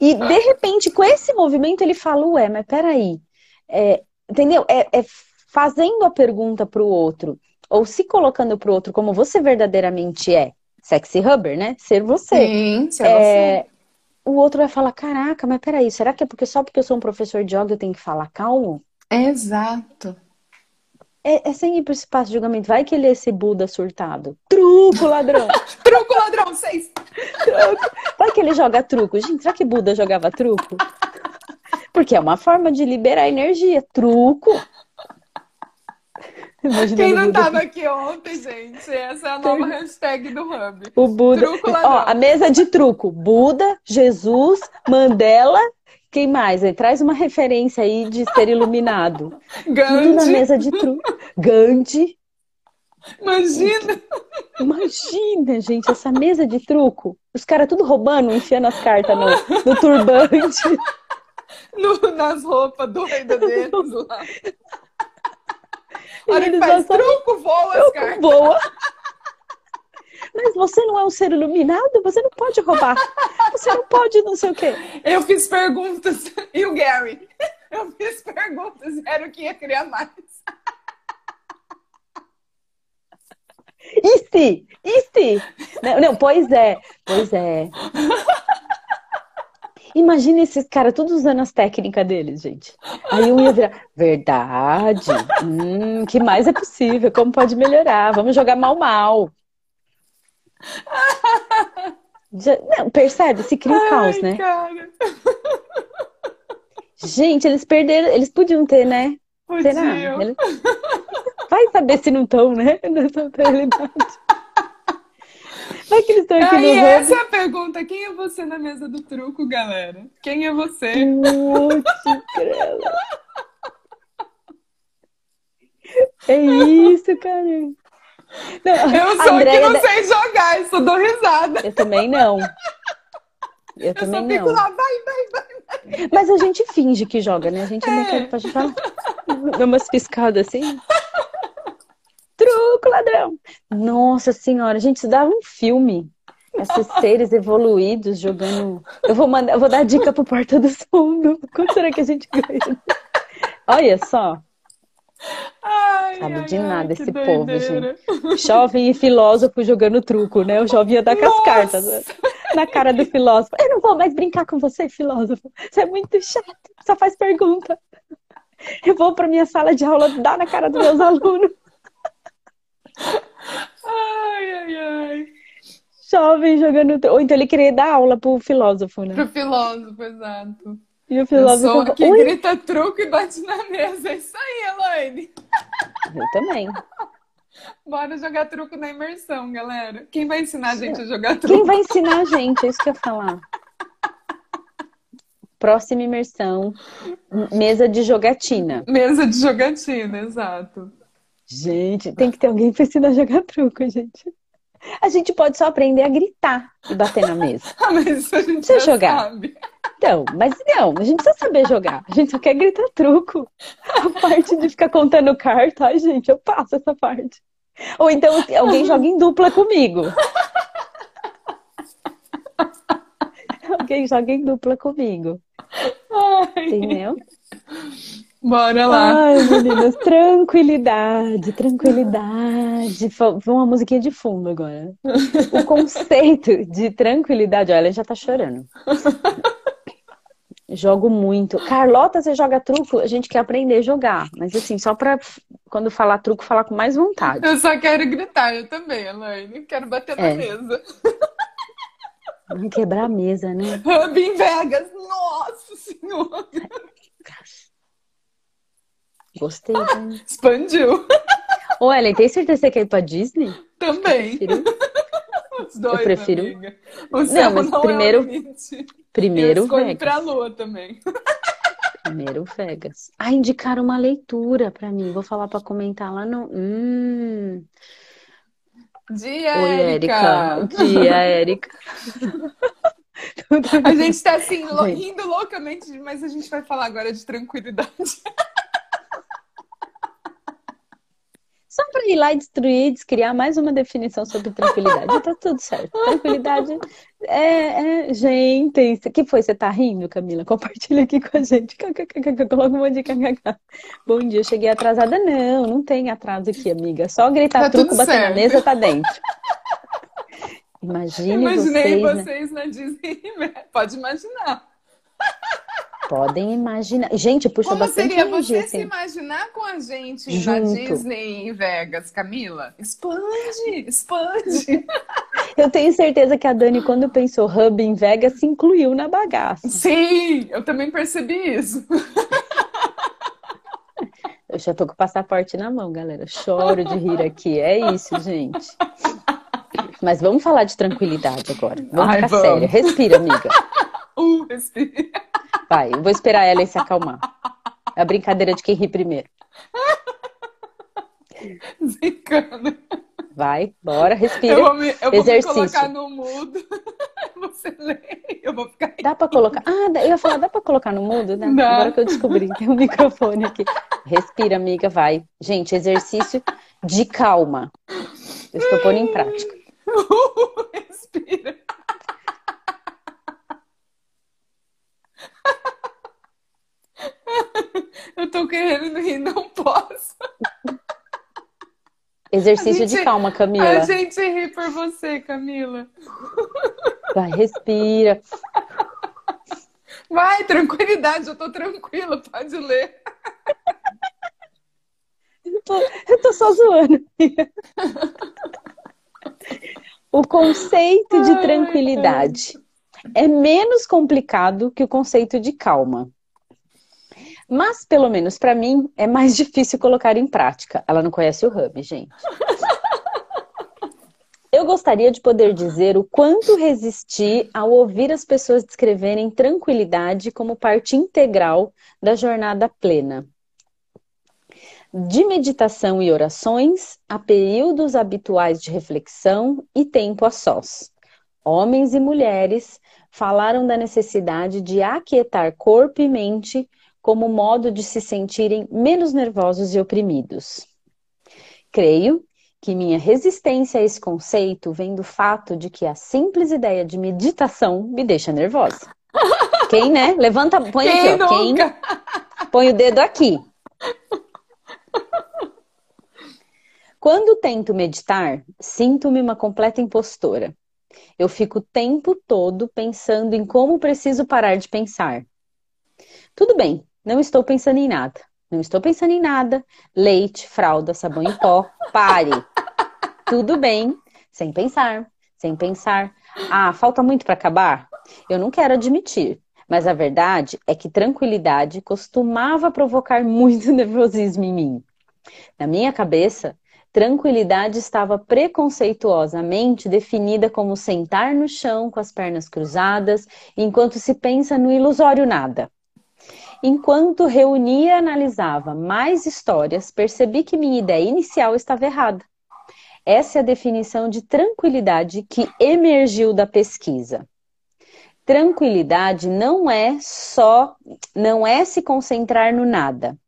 E de repente, com esse movimento, ele fala: Ué, mas peraí. É, entendeu? É, é fazendo a pergunta para o outro, ou se colocando para o outro como você verdadeiramente é. Sexy Hubber, né? Ser você. Sim, ser é, você o outro vai falar: caraca, mas peraí, será que é porque só porque eu sou um professor de yoga eu tenho que falar calmo? Exato. É, é sem ir para esse espaço de julgamento. Vai que ele é esse Buda surtado. Truco, ladrão! (laughs) truco, ladrão, seis! Truco. Vai que ele joga truco. Gente, será que Buda jogava truco? Porque é uma forma de liberar energia. Truco. Quem não estava aqui ontem, gente, essa é a nova hashtag do Hub. O Buda. Ó, a mesa de truco. Buda, Jesus, Mandela. Quem mais? Aí, traz uma referência aí de ser iluminado. (laughs) Gandhi. Tudo na mesa de truco. Gandhi. Imagina! Imagina, gente, essa mesa de truco. Os caras tudo roubando, enfiando as cartas no, no turbante. No, nas roupas doidas (laughs) deles lá. Olha faz truco, voa as cartas. Voa. Mas você não é um ser iluminado, você não pode roubar. Você não pode não sei o quê. Eu fiz perguntas. (laughs) E o Gary? Eu fiz perguntas. Era o que ia criar mais. E se? E se? Não, não, pois é. Pois é. Imagina esses caras todos usando as técnicas deles, gente. Aí um ia virar, verdade? Hum, que mais é possível? Como pode melhorar? Vamos jogar mal mal. Já, não, percebe? Se cria um Ai, caos, né? Cara. Gente, eles perderam, eles podiam ter, né? Podiam. Será? Eles... Vai saber se não estão, né? (laughs) Nessa realidade. Vai que eles estão aqui Aí, no essa é a pergunta. Quem é você na mesa do truco, galera? Quem é você? é isso, cara. Não, eu sou Andréia que não sei jogar, eu só dou risada. Eu também não. Eu, eu também não. lá, vai, vai, vai, vai. Mas a gente finge que joga, né? A gente é. quer pra falar. Dá umas piscadas assim. Truco, ladrão! Nossa senhora, gente, isso dava um filme. Esses seres evoluídos jogando. Eu vou mandar, eu vou dar dica pro Porta dos Fundos. Quanto será que a gente ganha? Olha só. Ai, Sabe ai, de nada ai, esse povo, gente. Jovem e filósofo jogando truco, né? O jovem ia dar com as cartas né? na cara do filósofo. Eu não vou mais brincar com você, filósofo. Você é muito chato, só faz pergunta. Eu vou para minha sala de aula dar na cara dos meus (laughs) alunos. Ai, ai, ai. Jovem jogando. Ou então ele queria dar aula pro filósofo, né? Pro filósofo, exato. E o filósofo. Eu sou que grita truco e bate na mesa. É isso aí, Elaine. Eu também. Bora jogar truco na imersão, galera. Quem vai ensinar a gente a jogar truco? Quem vai ensinar a gente? É isso que eu ia falar. Próxima imersão. Mesa de jogatina. Mesa de jogatina, exato. Gente, tem que ter alguém pra ensinar a jogar truco, gente. A gente pode só aprender a gritar e bater na mesa. (laughs) ah, mas isso a gente precisa jogar. Sabe. Então, mas não, a gente precisa saber jogar. A gente só quer gritar truco. A parte de ficar contando carta, ai, gente, eu passo essa parte. Ou então alguém joga em dupla comigo. (laughs) alguém joga em dupla comigo. Ai. Entendeu? Bora lá. Ai, meninas, tranquilidade, tranquilidade. Vamos uma musiquinha de fundo agora. O conceito de tranquilidade, olha, ela já tá chorando. Jogo muito. Carlota, você joga truco? A gente quer aprender a jogar. Mas assim, só pra quando falar truco, falar com mais vontade. Eu só quero gritar, eu também, Elaine. Quero bater na é. mesa. Não quebrar a mesa, né? Hub Vegas, nossa senhora! Gostei. Né? Expandiu. Ô, Ellen, tem certeza que quer ir pra Disney? Também. Os dois, Eu prefiro- amiga. O céu mas não primeiro- é o limite. Primeiro Eu Vegas. pra lua também. Primeiro Vegas. Ah, indicaram uma leitura pra mim. Vou falar pra comentar lá no. Hum. Dia, Oi, Érica. Dia, Érica. A gente tá assim, rindo loucamente, mas a gente vai falar agora de tranquilidade. Só pra ir lá e destruir, descriar mais uma definição sobre tranquilidade. Tá tudo certo. Tranquilidade é, é... Gente, o que foi? Você tá rindo, Camila? Compartilha aqui com a gente. Coloca um monte de kkk. Bom dia, eu cheguei atrasada. Não, não tem atraso aqui, amiga. Só gritar Tá truco, bater na certo. mesa, tá dentro. Imagine Imaginei vocês, né? vocês na Disney. Pode imaginar. Podem imaginar. Gente, puxa Como bastante seria energia, você se assim. imaginar com a gente na Junto. Disney em Vegas, Camila? Expande, expande. (laughs) Eu tenho certeza que a Dani, quando pensou hub em Vegas, se incluiu na bagaça. Sim, eu também percebi isso. Eu já tô com o passaporte na mão, galera. Choro de rir aqui. É isso, gente. Mas vamos falar de tranquilidade agora. Vamos Ai, ficar vamos. séria. Respira, amiga. (laughs) Uh, respira. Vai, eu vou esperar ela se acalmar. É a brincadeira de quem ri primeiro. Zicana. Vai, bora, respira. Eu vou me, eu vou me Exercício. colocar no mudo. (laughs) Você lê, eu vou ficar. Dá pra colocar. Ah, eu ia falar, dá pra colocar no mudo? Dá. Agora que eu descobri, tem um microfone aqui. Respira, amiga, vai. Gente, exercício de calma. Eu estou pondo em prática. Uh, (laughs) respira. (laughs) Eu tô querendo rir, não posso. Exercício A de gente- calma, A Camila. gente ri por você, Camila. Vai, respira. Vai, tranquilidade, eu tô tranquila, pode ler. Eu tô, eu tô só zoando. O conceito de Ai, tranquilidade é menos complicado que o conceito de calma. Mas, pelo menos para mim, é mais (laughs) difícil colocar em prática. Ela não conhece o Hub, gente. (laughs) Eu gostaria de poder dizer o quanto resisti ao ouvir as pessoas descreverem tranquilidade como parte integral da jornada plena. De meditação e orações a períodos habituais de reflexão e tempo a sós. Homens e mulheres falaram da necessidade de aquietar corpo e mente como modo de se sentirem menos nervosos e oprimidos. Creio que minha resistência a esse conceito vem do fato de que a simples ideia de meditação me deixa nervosa. Quem, né? Levanta, põe Quem aqui, ó. Quem nunca? põe o dedo aqui. Quando tento meditar, sinto-me uma completa impostora. Eu fico o tempo todo pensando em como preciso parar de pensar. Tudo bem, não estou pensando em nada. Não estou pensando em nada. Leite, fralda, sabão em pó. Pare. Tudo bem, sem pensar, sem pensar. Ah, falta muito para acabar? Eu não quero admitir, mas a verdade é que tranquilidade costumava provocar (laughs) muito nervosismo em mim. Na minha cabeça, tranquilidade estava preconceituosamente definida como sentar no chão com as pernas cruzadas enquanto se pensa no ilusório nada. Enquanto reunia e analisava mais histórias, percebi que minha ideia inicial estava errada. Essa é a definição de tranquilidade que emergiu da pesquisa. Tranquilidade não é só, não é se concentrar no nada,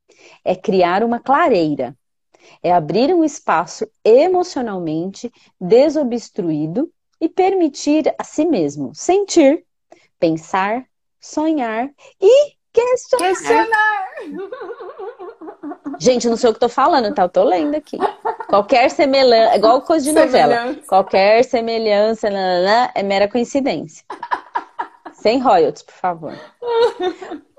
é criar uma clareira, é abrir um espaço emocionalmente desobstruído e permitir a si mesmo sentir, pensar, sonhar e questionar. Questionar. Gente, não sei o que tô falando, tá? Eu tô lendo aqui. Qualquer semelhança, igual coisa de novela. Semelhança. Qualquer semelhança nananã, é mera coincidência. Sem royalties, por favor.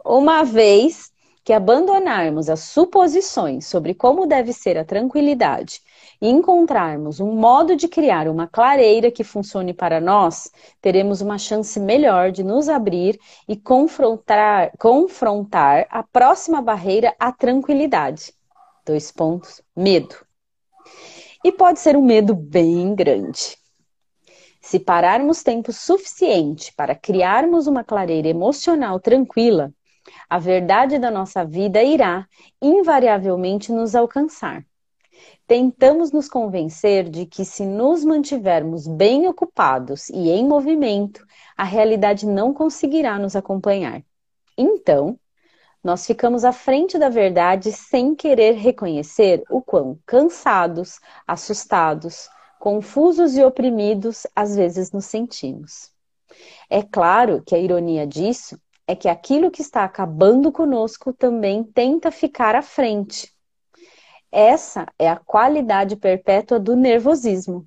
Uma vez que abandonarmos as suposições sobre como deve ser a tranquilidade encontrarmos um modo de criar uma clareira que funcione para nós, teremos uma chance melhor de nos abrir e confrontar, confrontar a próxima barreira à tranquilidade. Dois pontos: medo. E pode ser um medo bem grande. Se pararmos tempo suficiente para criarmos uma clareira emocional tranquila, a verdade da nossa vida irá invariavelmente nos alcançar. Tentamos nos convencer de que, se nos mantivermos bem ocupados e em movimento, a realidade não conseguirá nos acompanhar. Então, nós ficamos à frente da verdade sem querer reconhecer o quão cansados, assustados, confusos e oprimidos às vezes nos sentimos. É claro que a ironia disso é que aquilo que está acabando conosco também tenta ficar à frente. Essa é a qualidade perpétua do nervosismo.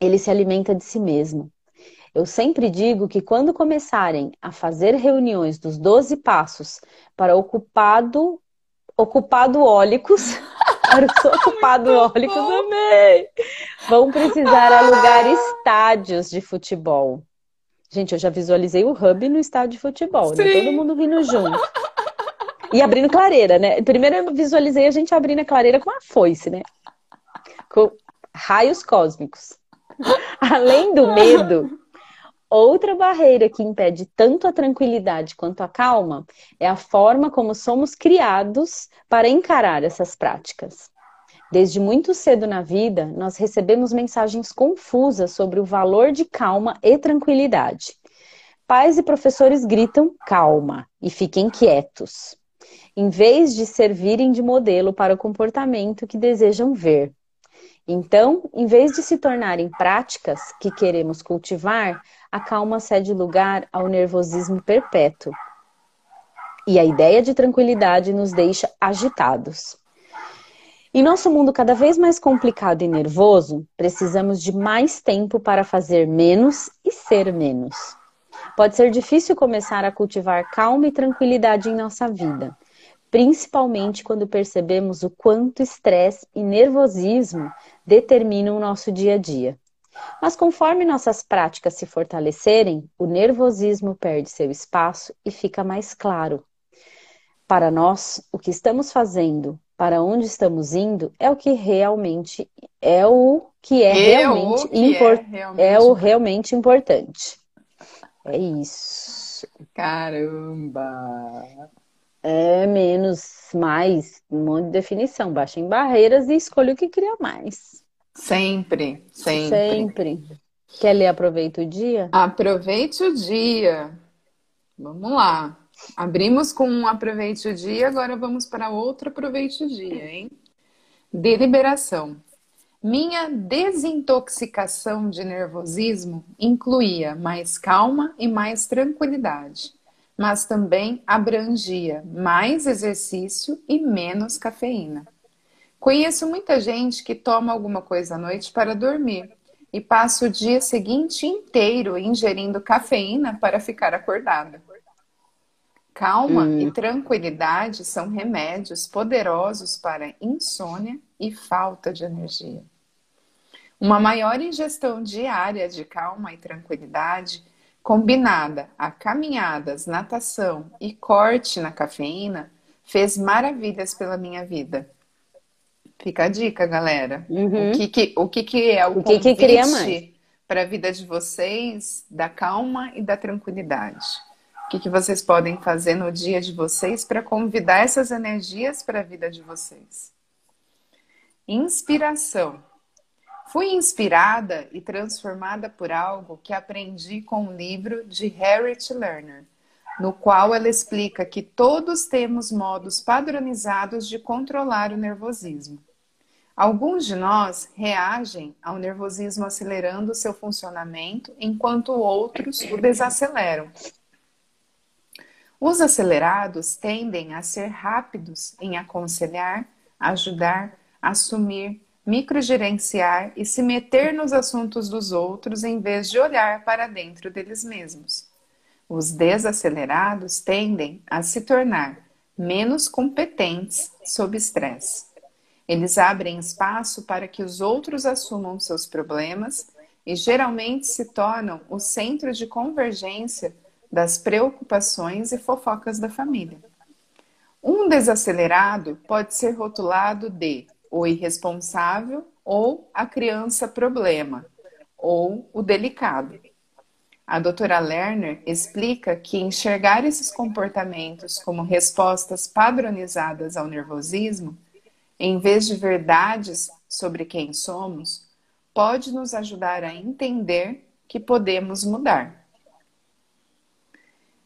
Ele se alimenta de si mesmo. Eu sempre digo que quando começarem a fazer reuniões dos 12 passos para ocupado ocupado ólicos, (laughs) para os ocupado ólicos também, vão precisar alugar (laughs) estádios de futebol. Gente, eu já visualizei o hub no estádio de futebol, né? Todo mundo vindo junto. E abrindo clareira, né? Primeiro eu visualizei a gente abrindo a clareira com a foice, né? Com raios cósmicos. (laughs) Além do medo, outra barreira que impede tanto a tranquilidade quanto a calma é a forma como somos criados para encarar essas práticas. Desde muito cedo na vida, nós recebemos mensagens confusas sobre o valor de calma e tranquilidade. Pais e professores gritam calma e fiquem quietos, em vez de servirem de modelo para o comportamento que desejam ver. Então, em vez de se tornarem práticas que queremos cultivar, a calma cede lugar ao nervosismo perpétuo. E a ideia de tranquilidade nos deixa agitados. Em nosso mundo cada vez mais complicado e nervoso, precisamos de mais tempo para fazer menos e ser menos. Pode ser difícil começar a cultivar calma e tranquilidade em nossa vida, principalmente quando percebemos o quanto estresse e nervosismo determinam o nosso dia a dia. Mas conforme nossas práticas se fortalecerem, o nervosismo perde seu espaço e fica mais claro. Para nós, o que estamos fazendo para onde estamos indo é o que realmente é o que é, é realmente, que é, realmente é o realmente importante. É isso. Caramba! É menos, mais, um monte de definição. Baixem barreiras e escolha o que cria mais. Sempre, sempre. Sempre. Quer ler Aproveita o Dia? Aproveite o dia. Vamos lá. Abrimos com um aproveite o dia, agora vamos para outro aproveite o dia, hein? Deliberação. Minha desintoxicação de nervosismo incluía mais calma e mais tranquilidade, mas também abrangia mais exercício e menos cafeína. Conheço muita gente que toma alguma coisa à noite para dormir e passa o dia seguinte inteiro ingerindo cafeína para ficar acordada. Calma hum. e tranquilidade são remédios poderosos para insônia e falta de energia. Uma maior ingestão diária de calma e tranquilidade, combinada a caminhadas, natação e corte na cafeína, fez maravilhas pela minha vida. Fica a dica, galera. Uhum. O, que, que, o que, que é o, o que convite para a vida de vocês da calma e da tranquilidade? O que, que vocês podem fazer no dia de vocês para convidar essas energias para a vida de vocês? Inspiração. Fui inspirada e transformada por algo que aprendi com um livro de Harriet Lerner, no qual ela explica que todos temos modos padronizados de controlar o nervosismo. Alguns de nós reagem ao nervosismo acelerando seu funcionamento, enquanto outros o desaceleram. Os acelerados tendem a ser rápidos em aconselhar, ajudar, assumir, microgerenciar e se meter nos assuntos dos outros em vez de olhar para dentro deles mesmos. Os desacelerados tendem a se tornar menos competentes sob estresse. Eles abrem espaço para que os outros assumam seus problemas e geralmente se tornam o centro de convergência das preocupações e fofocas da família. Um desacelerado pode ser rotulado de o irresponsável ou a criança problema, ou o delicado. A doutora Lerner explica que enxergar esses comportamentos como respostas padronizadas ao nervosismo, em vez de verdades sobre quem somos, pode nos ajudar a entender que podemos mudar.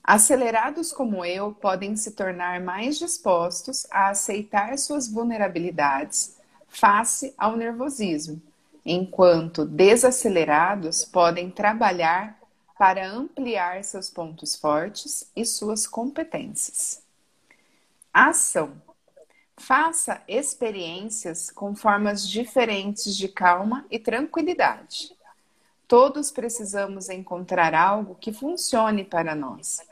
Acelerados como eu podem se tornar mais dispostos a aceitar suas vulnerabilidades face ao nervosismo, enquanto desacelerados podem trabalhar para ampliar seus pontos fortes e suas competências. Ação. Faça experiências com formas diferentes de calma e tranquilidade. Todos precisamos encontrar algo que funcione para nós.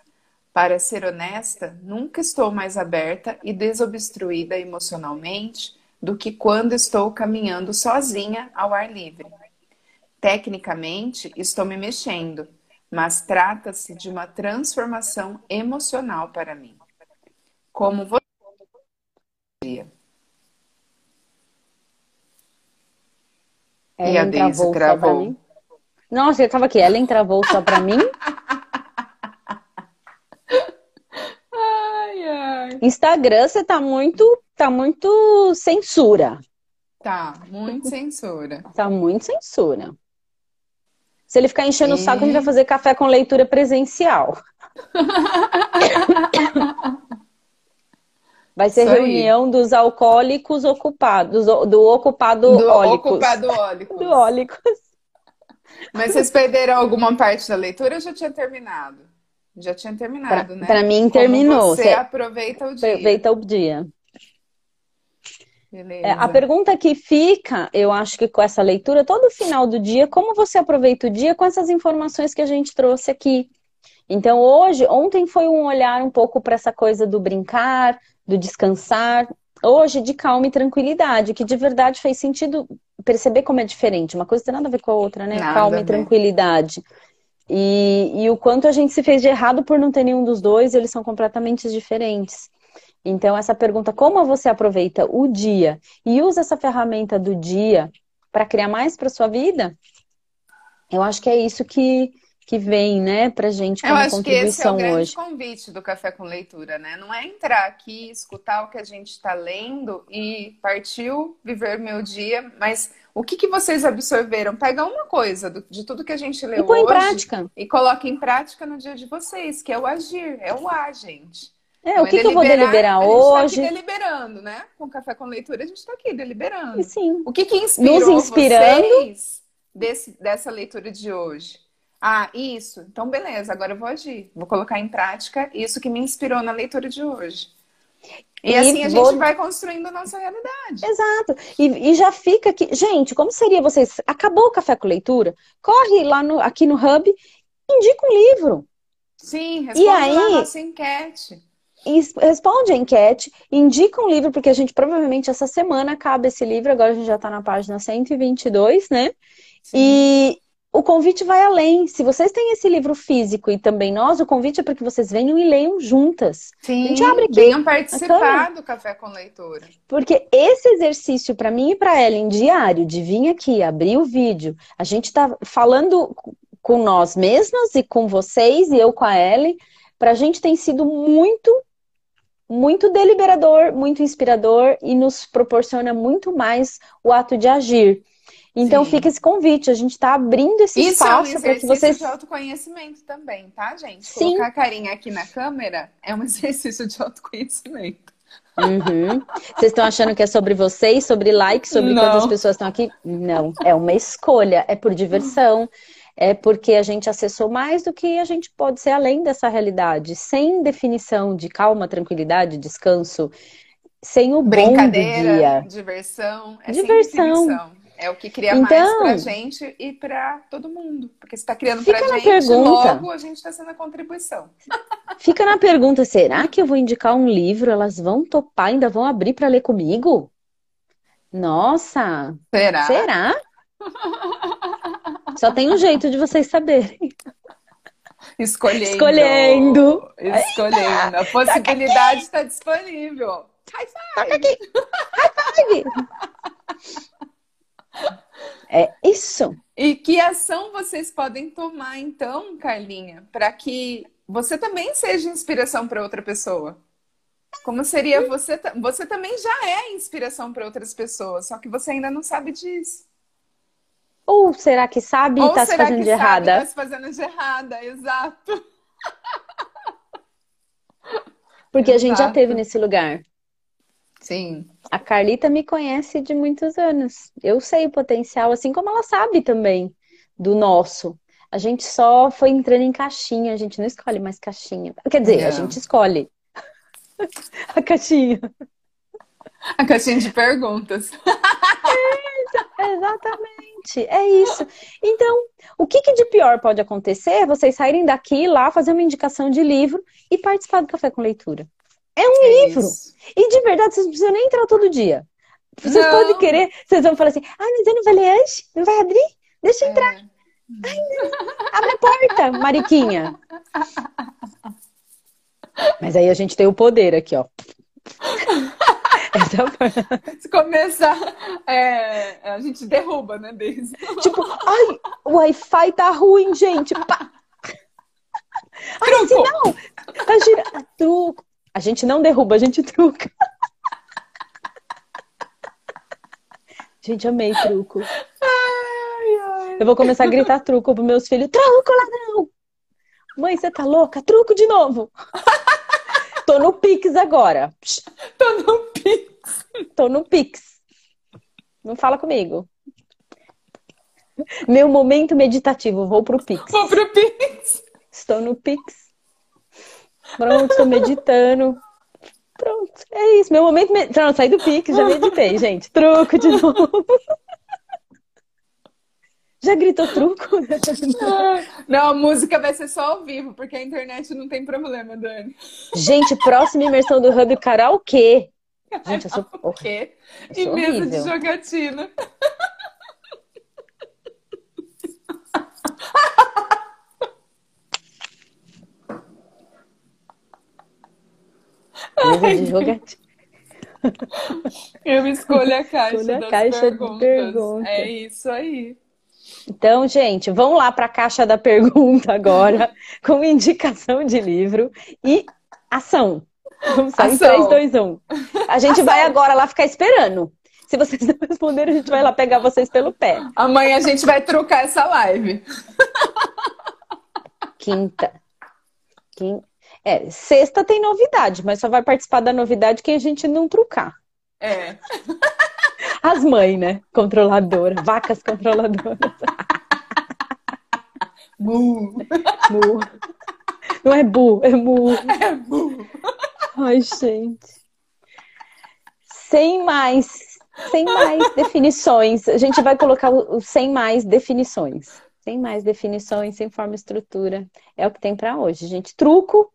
Para ser honesta, nunca estou mais aberta e desobstruída emocionalmente do que quando estou caminhando sozinha ao ar livre. Tecnicamente, estou me mexendo, mas trata-se de uma transformação emocional para mim. Como você. Ellen e a Deise travou. Nossa, eu estava aqui. Ellen travou só para mim? ai, ai. Instagram, você tá muito, tá muito censura. Tá, muito censura. Tá muito censura. Se ele ficar enchendo e... o saco, a gente vai fazer café com leitura presencial. (laughs) Vai ser Isso reunião aí. dos alcoólicos ocupados, do ocupado do ólicos. ocupado ólicos. Do ólicos. Mas vocês perderam alguma parte da leitura ou já tinha terminado? Já tinha terminado, pra, né? Para mim terminou. Você, você aproveita o dia. Aproveita o dia. É, a pergunta que fica, eu acho que com essa leitura, todo final do dia, como você aproveita o dia com essas informações que a gente trouxe aqui? Então, hoje, ontem foi um olhar um pouco para essa coisa do brincar, do descansar. Hoje, de calma e tranquilidade, que de verdade fez sentido perceber como é diferente. Uma coisa tem nada a ver com a outra, né? Nada calma e tranquilidade. E, e o quanto a gente se fez de errado por não ter nenhum dos dois, eles são completamente diferentes. Então, essa pergunta, como você aproveita o dia e usa essa ferramenta do dia para criar mais para sua vida? Eu acho que é isso que, que vem, né, pra gente como Eu acho que esse é o hoje. grande convite do Café com Leitura, né? Não é entrar aqui, escutar o que a gente está lendo e partiu viver meu dia, mas o que, que vocês absorveram? Pega uma coisa do, de tudo que a gente leu e põe hoje em prática. e coloca em prática no dia de vocês, que é o agir, é o ar, gente. É, o que, que eu vou deliberar a hoje? gente tá aqui deliberando, né? Com Café com Leitura, a gente está aqui deliberando. Sim. O que, que inspirou Nos inspirando. vocês desse, dessa leitura de hoje? Ah, isso. Então, beleza, agora eu vou agir. Vou colocar em prática isso que me inspirou na leitura de hoje. E, E assim a vou- gente vai construindo a nossa realidade. Exato. E, e já fica aqui. Gente, como seria vocês? Acabou o café com leitura? Corre lá no, aqui no Hub, indica um livro. Sim, responde lá aí- a nossa enquete. E es- responde a enquete, indica um livro, porque a gente provavelmente essa semana acaba esse livro, agora a gente já está na página 122, né? E o convite vai além. Se vocês têm esse livro físico e também nós, o convite é para que vocês venham e leiam juntas. Sim, gente abre aqui venham a participar do Café com Leitura. Porque esse exercício para mim e para Ellen diário, de vir aqui, abrir o vídeo, a gente está falando com nós mesmas e com vocês e eu com a Ellen, para a gente tem sido muito, muito deliberador, muito inspirador e nos proporciona muito mais o ato de agir. Então Sim. fica esse convite, a gente está abrindo esse Isso é um espaço para que exercício vocês de autoconhecimento também, tá, gente? Sim. Colocar a carinha aqui na câmera é um (laughs) exercício de autoconhecimento. Uhum. Vocês estão achando que é sobre vocês, sobre like, sobre Não. quantas pessoas estão aqui? Não, é uma escolha, é por diversão, é porque a gente acessou mais do que a gente pode ser além dessa realidade, sem definição de calma, tranquilidade, descanso, sem o bom do Brincadeira, dia. diversão, é Diversão. É o que cria Então- mais pra gente e pra todo mundo. Porque se tá criando Fica pra na gente, pergunta. logo a gente tá sendo a contribuição. Fica na pergunta, será que eu vou indicar um livro? Elas vão topar, ainda vão abrir para ler comigo? Nossa, Será? será? Só tem um jeito de vocês saberem. Escolhendo. Escolhendo. Escolhendo. A possibilidade está disponível. High five. Toca aqui. High five. É isso. E que ação vocês podem tomar, então, Carlinha, para que você também seja inspiração para outra pessoa? Como seria você? Você também já é inspiração para outras pessoas, só que você ainda não sabe disso. Ou será que sabe e está se fazendo de errada? Está se fazendo de errada, exato. Porque exato. a gente já teve nesse lugar. Sim. A Carlita me conhece de muitos anos. Eu sei o potencial, assim como ela sabe também do nosso. A gente só foi entrando em caixinha, a gente não escolhe mais caixinha. Quer dizer, a gente escolhe (laughs) a caixinha. A caixinha de perguntas. É, exatamente, é isso. Então, o que, que de pior pode acontecer é vocês saírem daqui lá, fazer uma indicação de livro e participar do Café com Leitura. É um é livro. Isso. E de verdade, vocês não precisam nem entrar todo dia. Vocês não. podem querer, vocês vão falar assim, ah, mas eu não vai ler antes? Não vai abrir? Deixa eu é. entrar. É. Ai, não. Abre a porta, Mariquinha. Mas aí a gente tem o poder aqui, ó. (laughs) Essa... Se começar, é, a gente derruba, né, Deise? Tipo, ai, o Wi-Fi tá ruim, gente. Pá. Ai, sinal! Tá girando. Truco. A gente não derruba, a gente truca. (laughs) Gente, amei truco. Ai, ai. Eu vou começar a gritar truco pros meus filhos. Truco, ladrão! Mãe, você tá louca? Truco de novo! (laughs) Tô no Pix agora. Tô no Pix. Tô no Pix. Não fala comigo. Meu momento meditativo, vou pro Pix. Vou pro Pix. Estou no Pix. Pronto, estou meditando. Pronto, é isso. Meu momento. Med... Pronto, saí do Pix, já meditei, gente. Truco de novo. Já gritou truco? Não, a música vai ser só ao vivo, porque a internet não tem problema, Dani. Gente, próxima imersão do Hub Karaokê. Gente, eu sou. O quê? E mesa de jogatina. De jogatina. Eu escolho a caixa, Escolha a caixa perguntas. de perguntas. É isso aí. Então, gente, vamos lá para a caixa da pergunta agora, (laughs) com indicação de livro e ação. Vamos ação. em 3, 2, 1. A gente ação. vai agora lá ficar esperando. Se vocês não responderem, a gente vai lá pegar vocês pelo pé. Amanhã a gente vai trocar essa live. Quinta. Quinta. É, sexta tem novidade, mas só vai participar da novidade quem a gente não trucar. É. (laughs) As mães, né? Controladoras, vacas controladoras. (laughs) Mu. Mu. Não é bu, é mu. É bu. Ai, gente. Sem mais, sem mais definições. A gente vai colocar o sem mais definições. Sem mais definições, sem forma e estrutura. É o que tem para hoje, gente. Truco.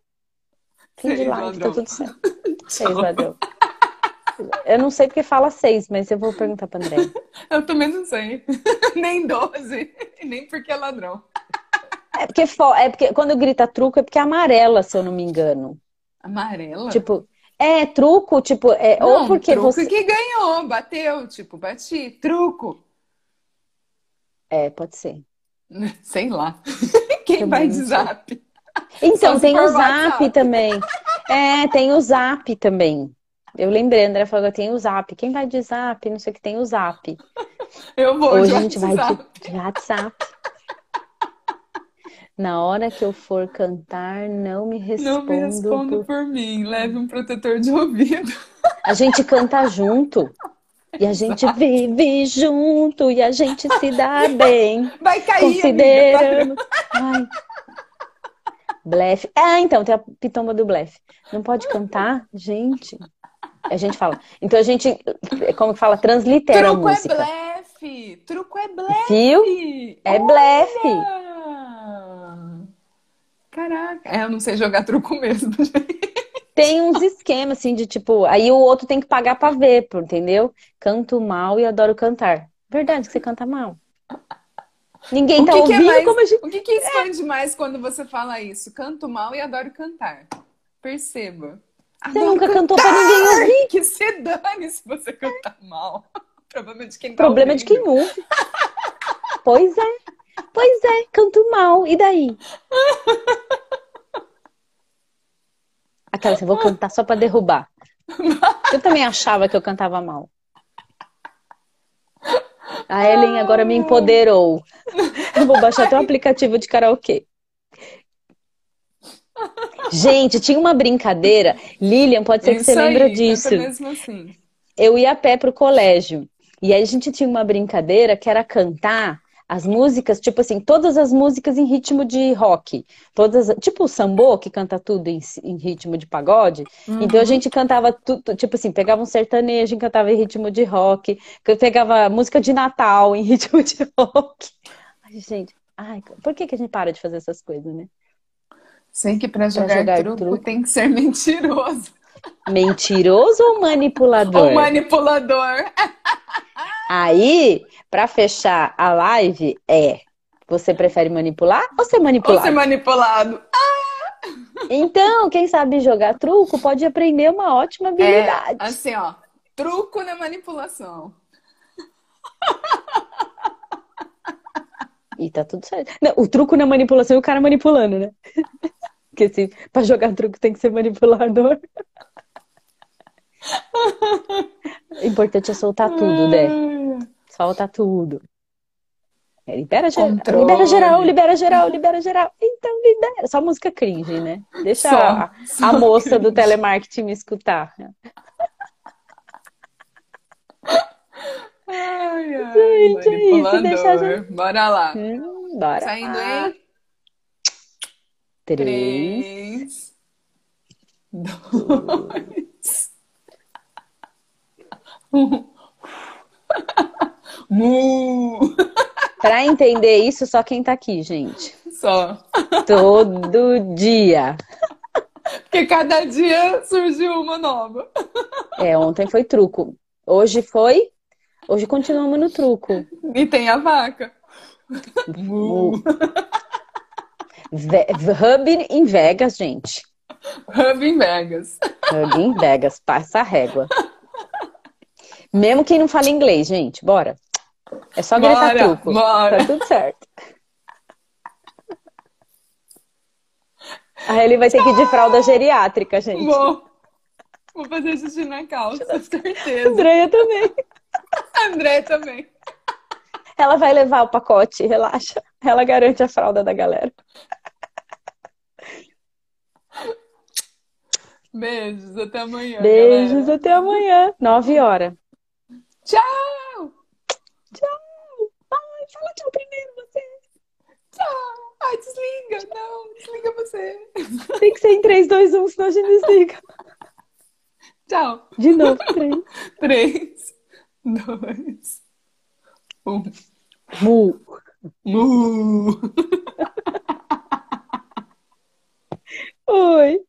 Fim de live, tá tudo certo. (laughs) Seis, ladrão. Eu não sei porque fala seis, mas eu vou perguntar pra André. (laughs) Eu também não sei. (laughs) nem doze. Nem porque é ladrão. É porque, é porque quando grita truco é porque é amarela, se eu não me engano. Amarela? Tipo, é truco, tipo, é, não, ou porque truco você. que ganhou, bateu, tipo, bati, truco. É, pode ser. Sei lá. Quem também vai de zap? Então, tem o zap WhatsApp. também. É, tem o zap também. Eu lembrei, André falou tem o Zap. Quem vai de Zap? Não sei o que tem o Zap. (laughs) Eu vou Hoje a gente vai de, WhatsApp. Na hora que eu for cantar, não me responda. Não me responda por... por mim. Leve um protetor de ouvido. A gente canta junto. E a gente Exato. vive junto e a gente se dá bem. Vai cair, considerando. Vai. Blefe. Ah, então, tem a pitomba do blefe. Não pode cantar? Gente. A gente fala. Então a gente, como que fala, translitera Truco a música. Truco é blefe! Truco é blefe! Viu? É Olha! blefe! Caraca, é, eu não sei jogar truco mesmo, (laughs) Tem uns esquemas, assim, de tipo, aí o outro tem que pagar pra ver, entendeu? Canto mal e adoro cantar. Verdade que você canta mal. Ninguém o tá que ouvindo que é mais, como a gente... O que, que expande é. mais quando você fala isso? Canto mal e adoro cantar. Perceba. Você nunca cantou pra ninguém ouvir. (laughs) Que se dane se você cantar mal. (laughs) Problema de quem tá Problema ouvindo. de quem ouve. pois é. Pois é, canto mal. E daí? Aquela assim, vou cantar só pra derrubar. Eu também achava que eu cantava mal. A Ellen agora me empoderou. Eu vou baixar até um aplicativo de karaokê. Gente, tinha uma brincadeira. Lilian, pode ser que Isso você lembra aí, disso. canta mesmo assim. Eu ia a pé pro colégio. E aí a gente tinha uma brincadeira que era cantar as músicas, tipo assim, todas as músicas em ritmo de rock. Todas, tipo o sambô, que canta tudo em, em ritmo de pagode. Então a Uhum. gente cantava tudo, tipo assim, pegava um sertanejo e cantava em ritmo de rock. Pegava música de Natal em (laughs) ritmo de rock. Ai, gente, ai, por que que a gente para de fazer essas coisas, né? Sei que pra jogar, jogar truco, truco. tem que ser (laughs) mentiroso. Mentiroso ou manipulador? Ou manipulador. (laughs) Aí, pra fechar a live, é: você prefere manipular ou ser Ou manipulado? ser manipulado. Então, quem sabe jogar truco pode aprender uma ótima É, habilidade. assim, ó. Truco na manipulação. (laughs) E tá tudo certo. Não, o truco na manipulação é o cara manipulando, né? (laughs) Porque se pra jogar truco tem que ser manipulador. (laughs) O importante é soltar tudo, né? Solta tudo. É, libera geral, Controle. libera geral, libera geral, libera geral. Então libera. Só música cringe, né? Deixa Só, a, só a moça do cringe. telemarketing me escutar. Ai, ai, Gente, é isso, deixa manipulador. Bora lá. Hum, bora Saindo lá. em Três. três, dois, (laughs) um. Mu! Pra entender isso, só quem tá aqui, gente. Só. Todo dia. Porque cada dia surgiu uma nova. É, ontem foi truco. Hoje foi. Hoje continuamos no truco. E tem a vaca. Mu! Hub em Vegas, gente. Hub em Vegas. Hub em Vegas, passa a régua. Mesmo quem não fala inglês, gente, bora. É só gritar Bora, truco. bora. Tá tudo certo. Aí ele vai ter que ir de fralda geriátrica, gente. Vou. Vou fazer xixi na calça, certeza. Andréia também. (laughs) André também. Ela vai levar o pacote, relaxa. Ela garante a fralda da galera. Beijos, até amanhã. Beijos, galera. até amanhã. Nove horas. Tchau. Fala tchau primeiro você. Tchau! Ai, desliga! Não, desliga você. Tem que ser em 3, 2, 1, senão a gente desliga. Tchau! De novo, três. (laughs) Três, dois, um. Mu. Mu! Oi.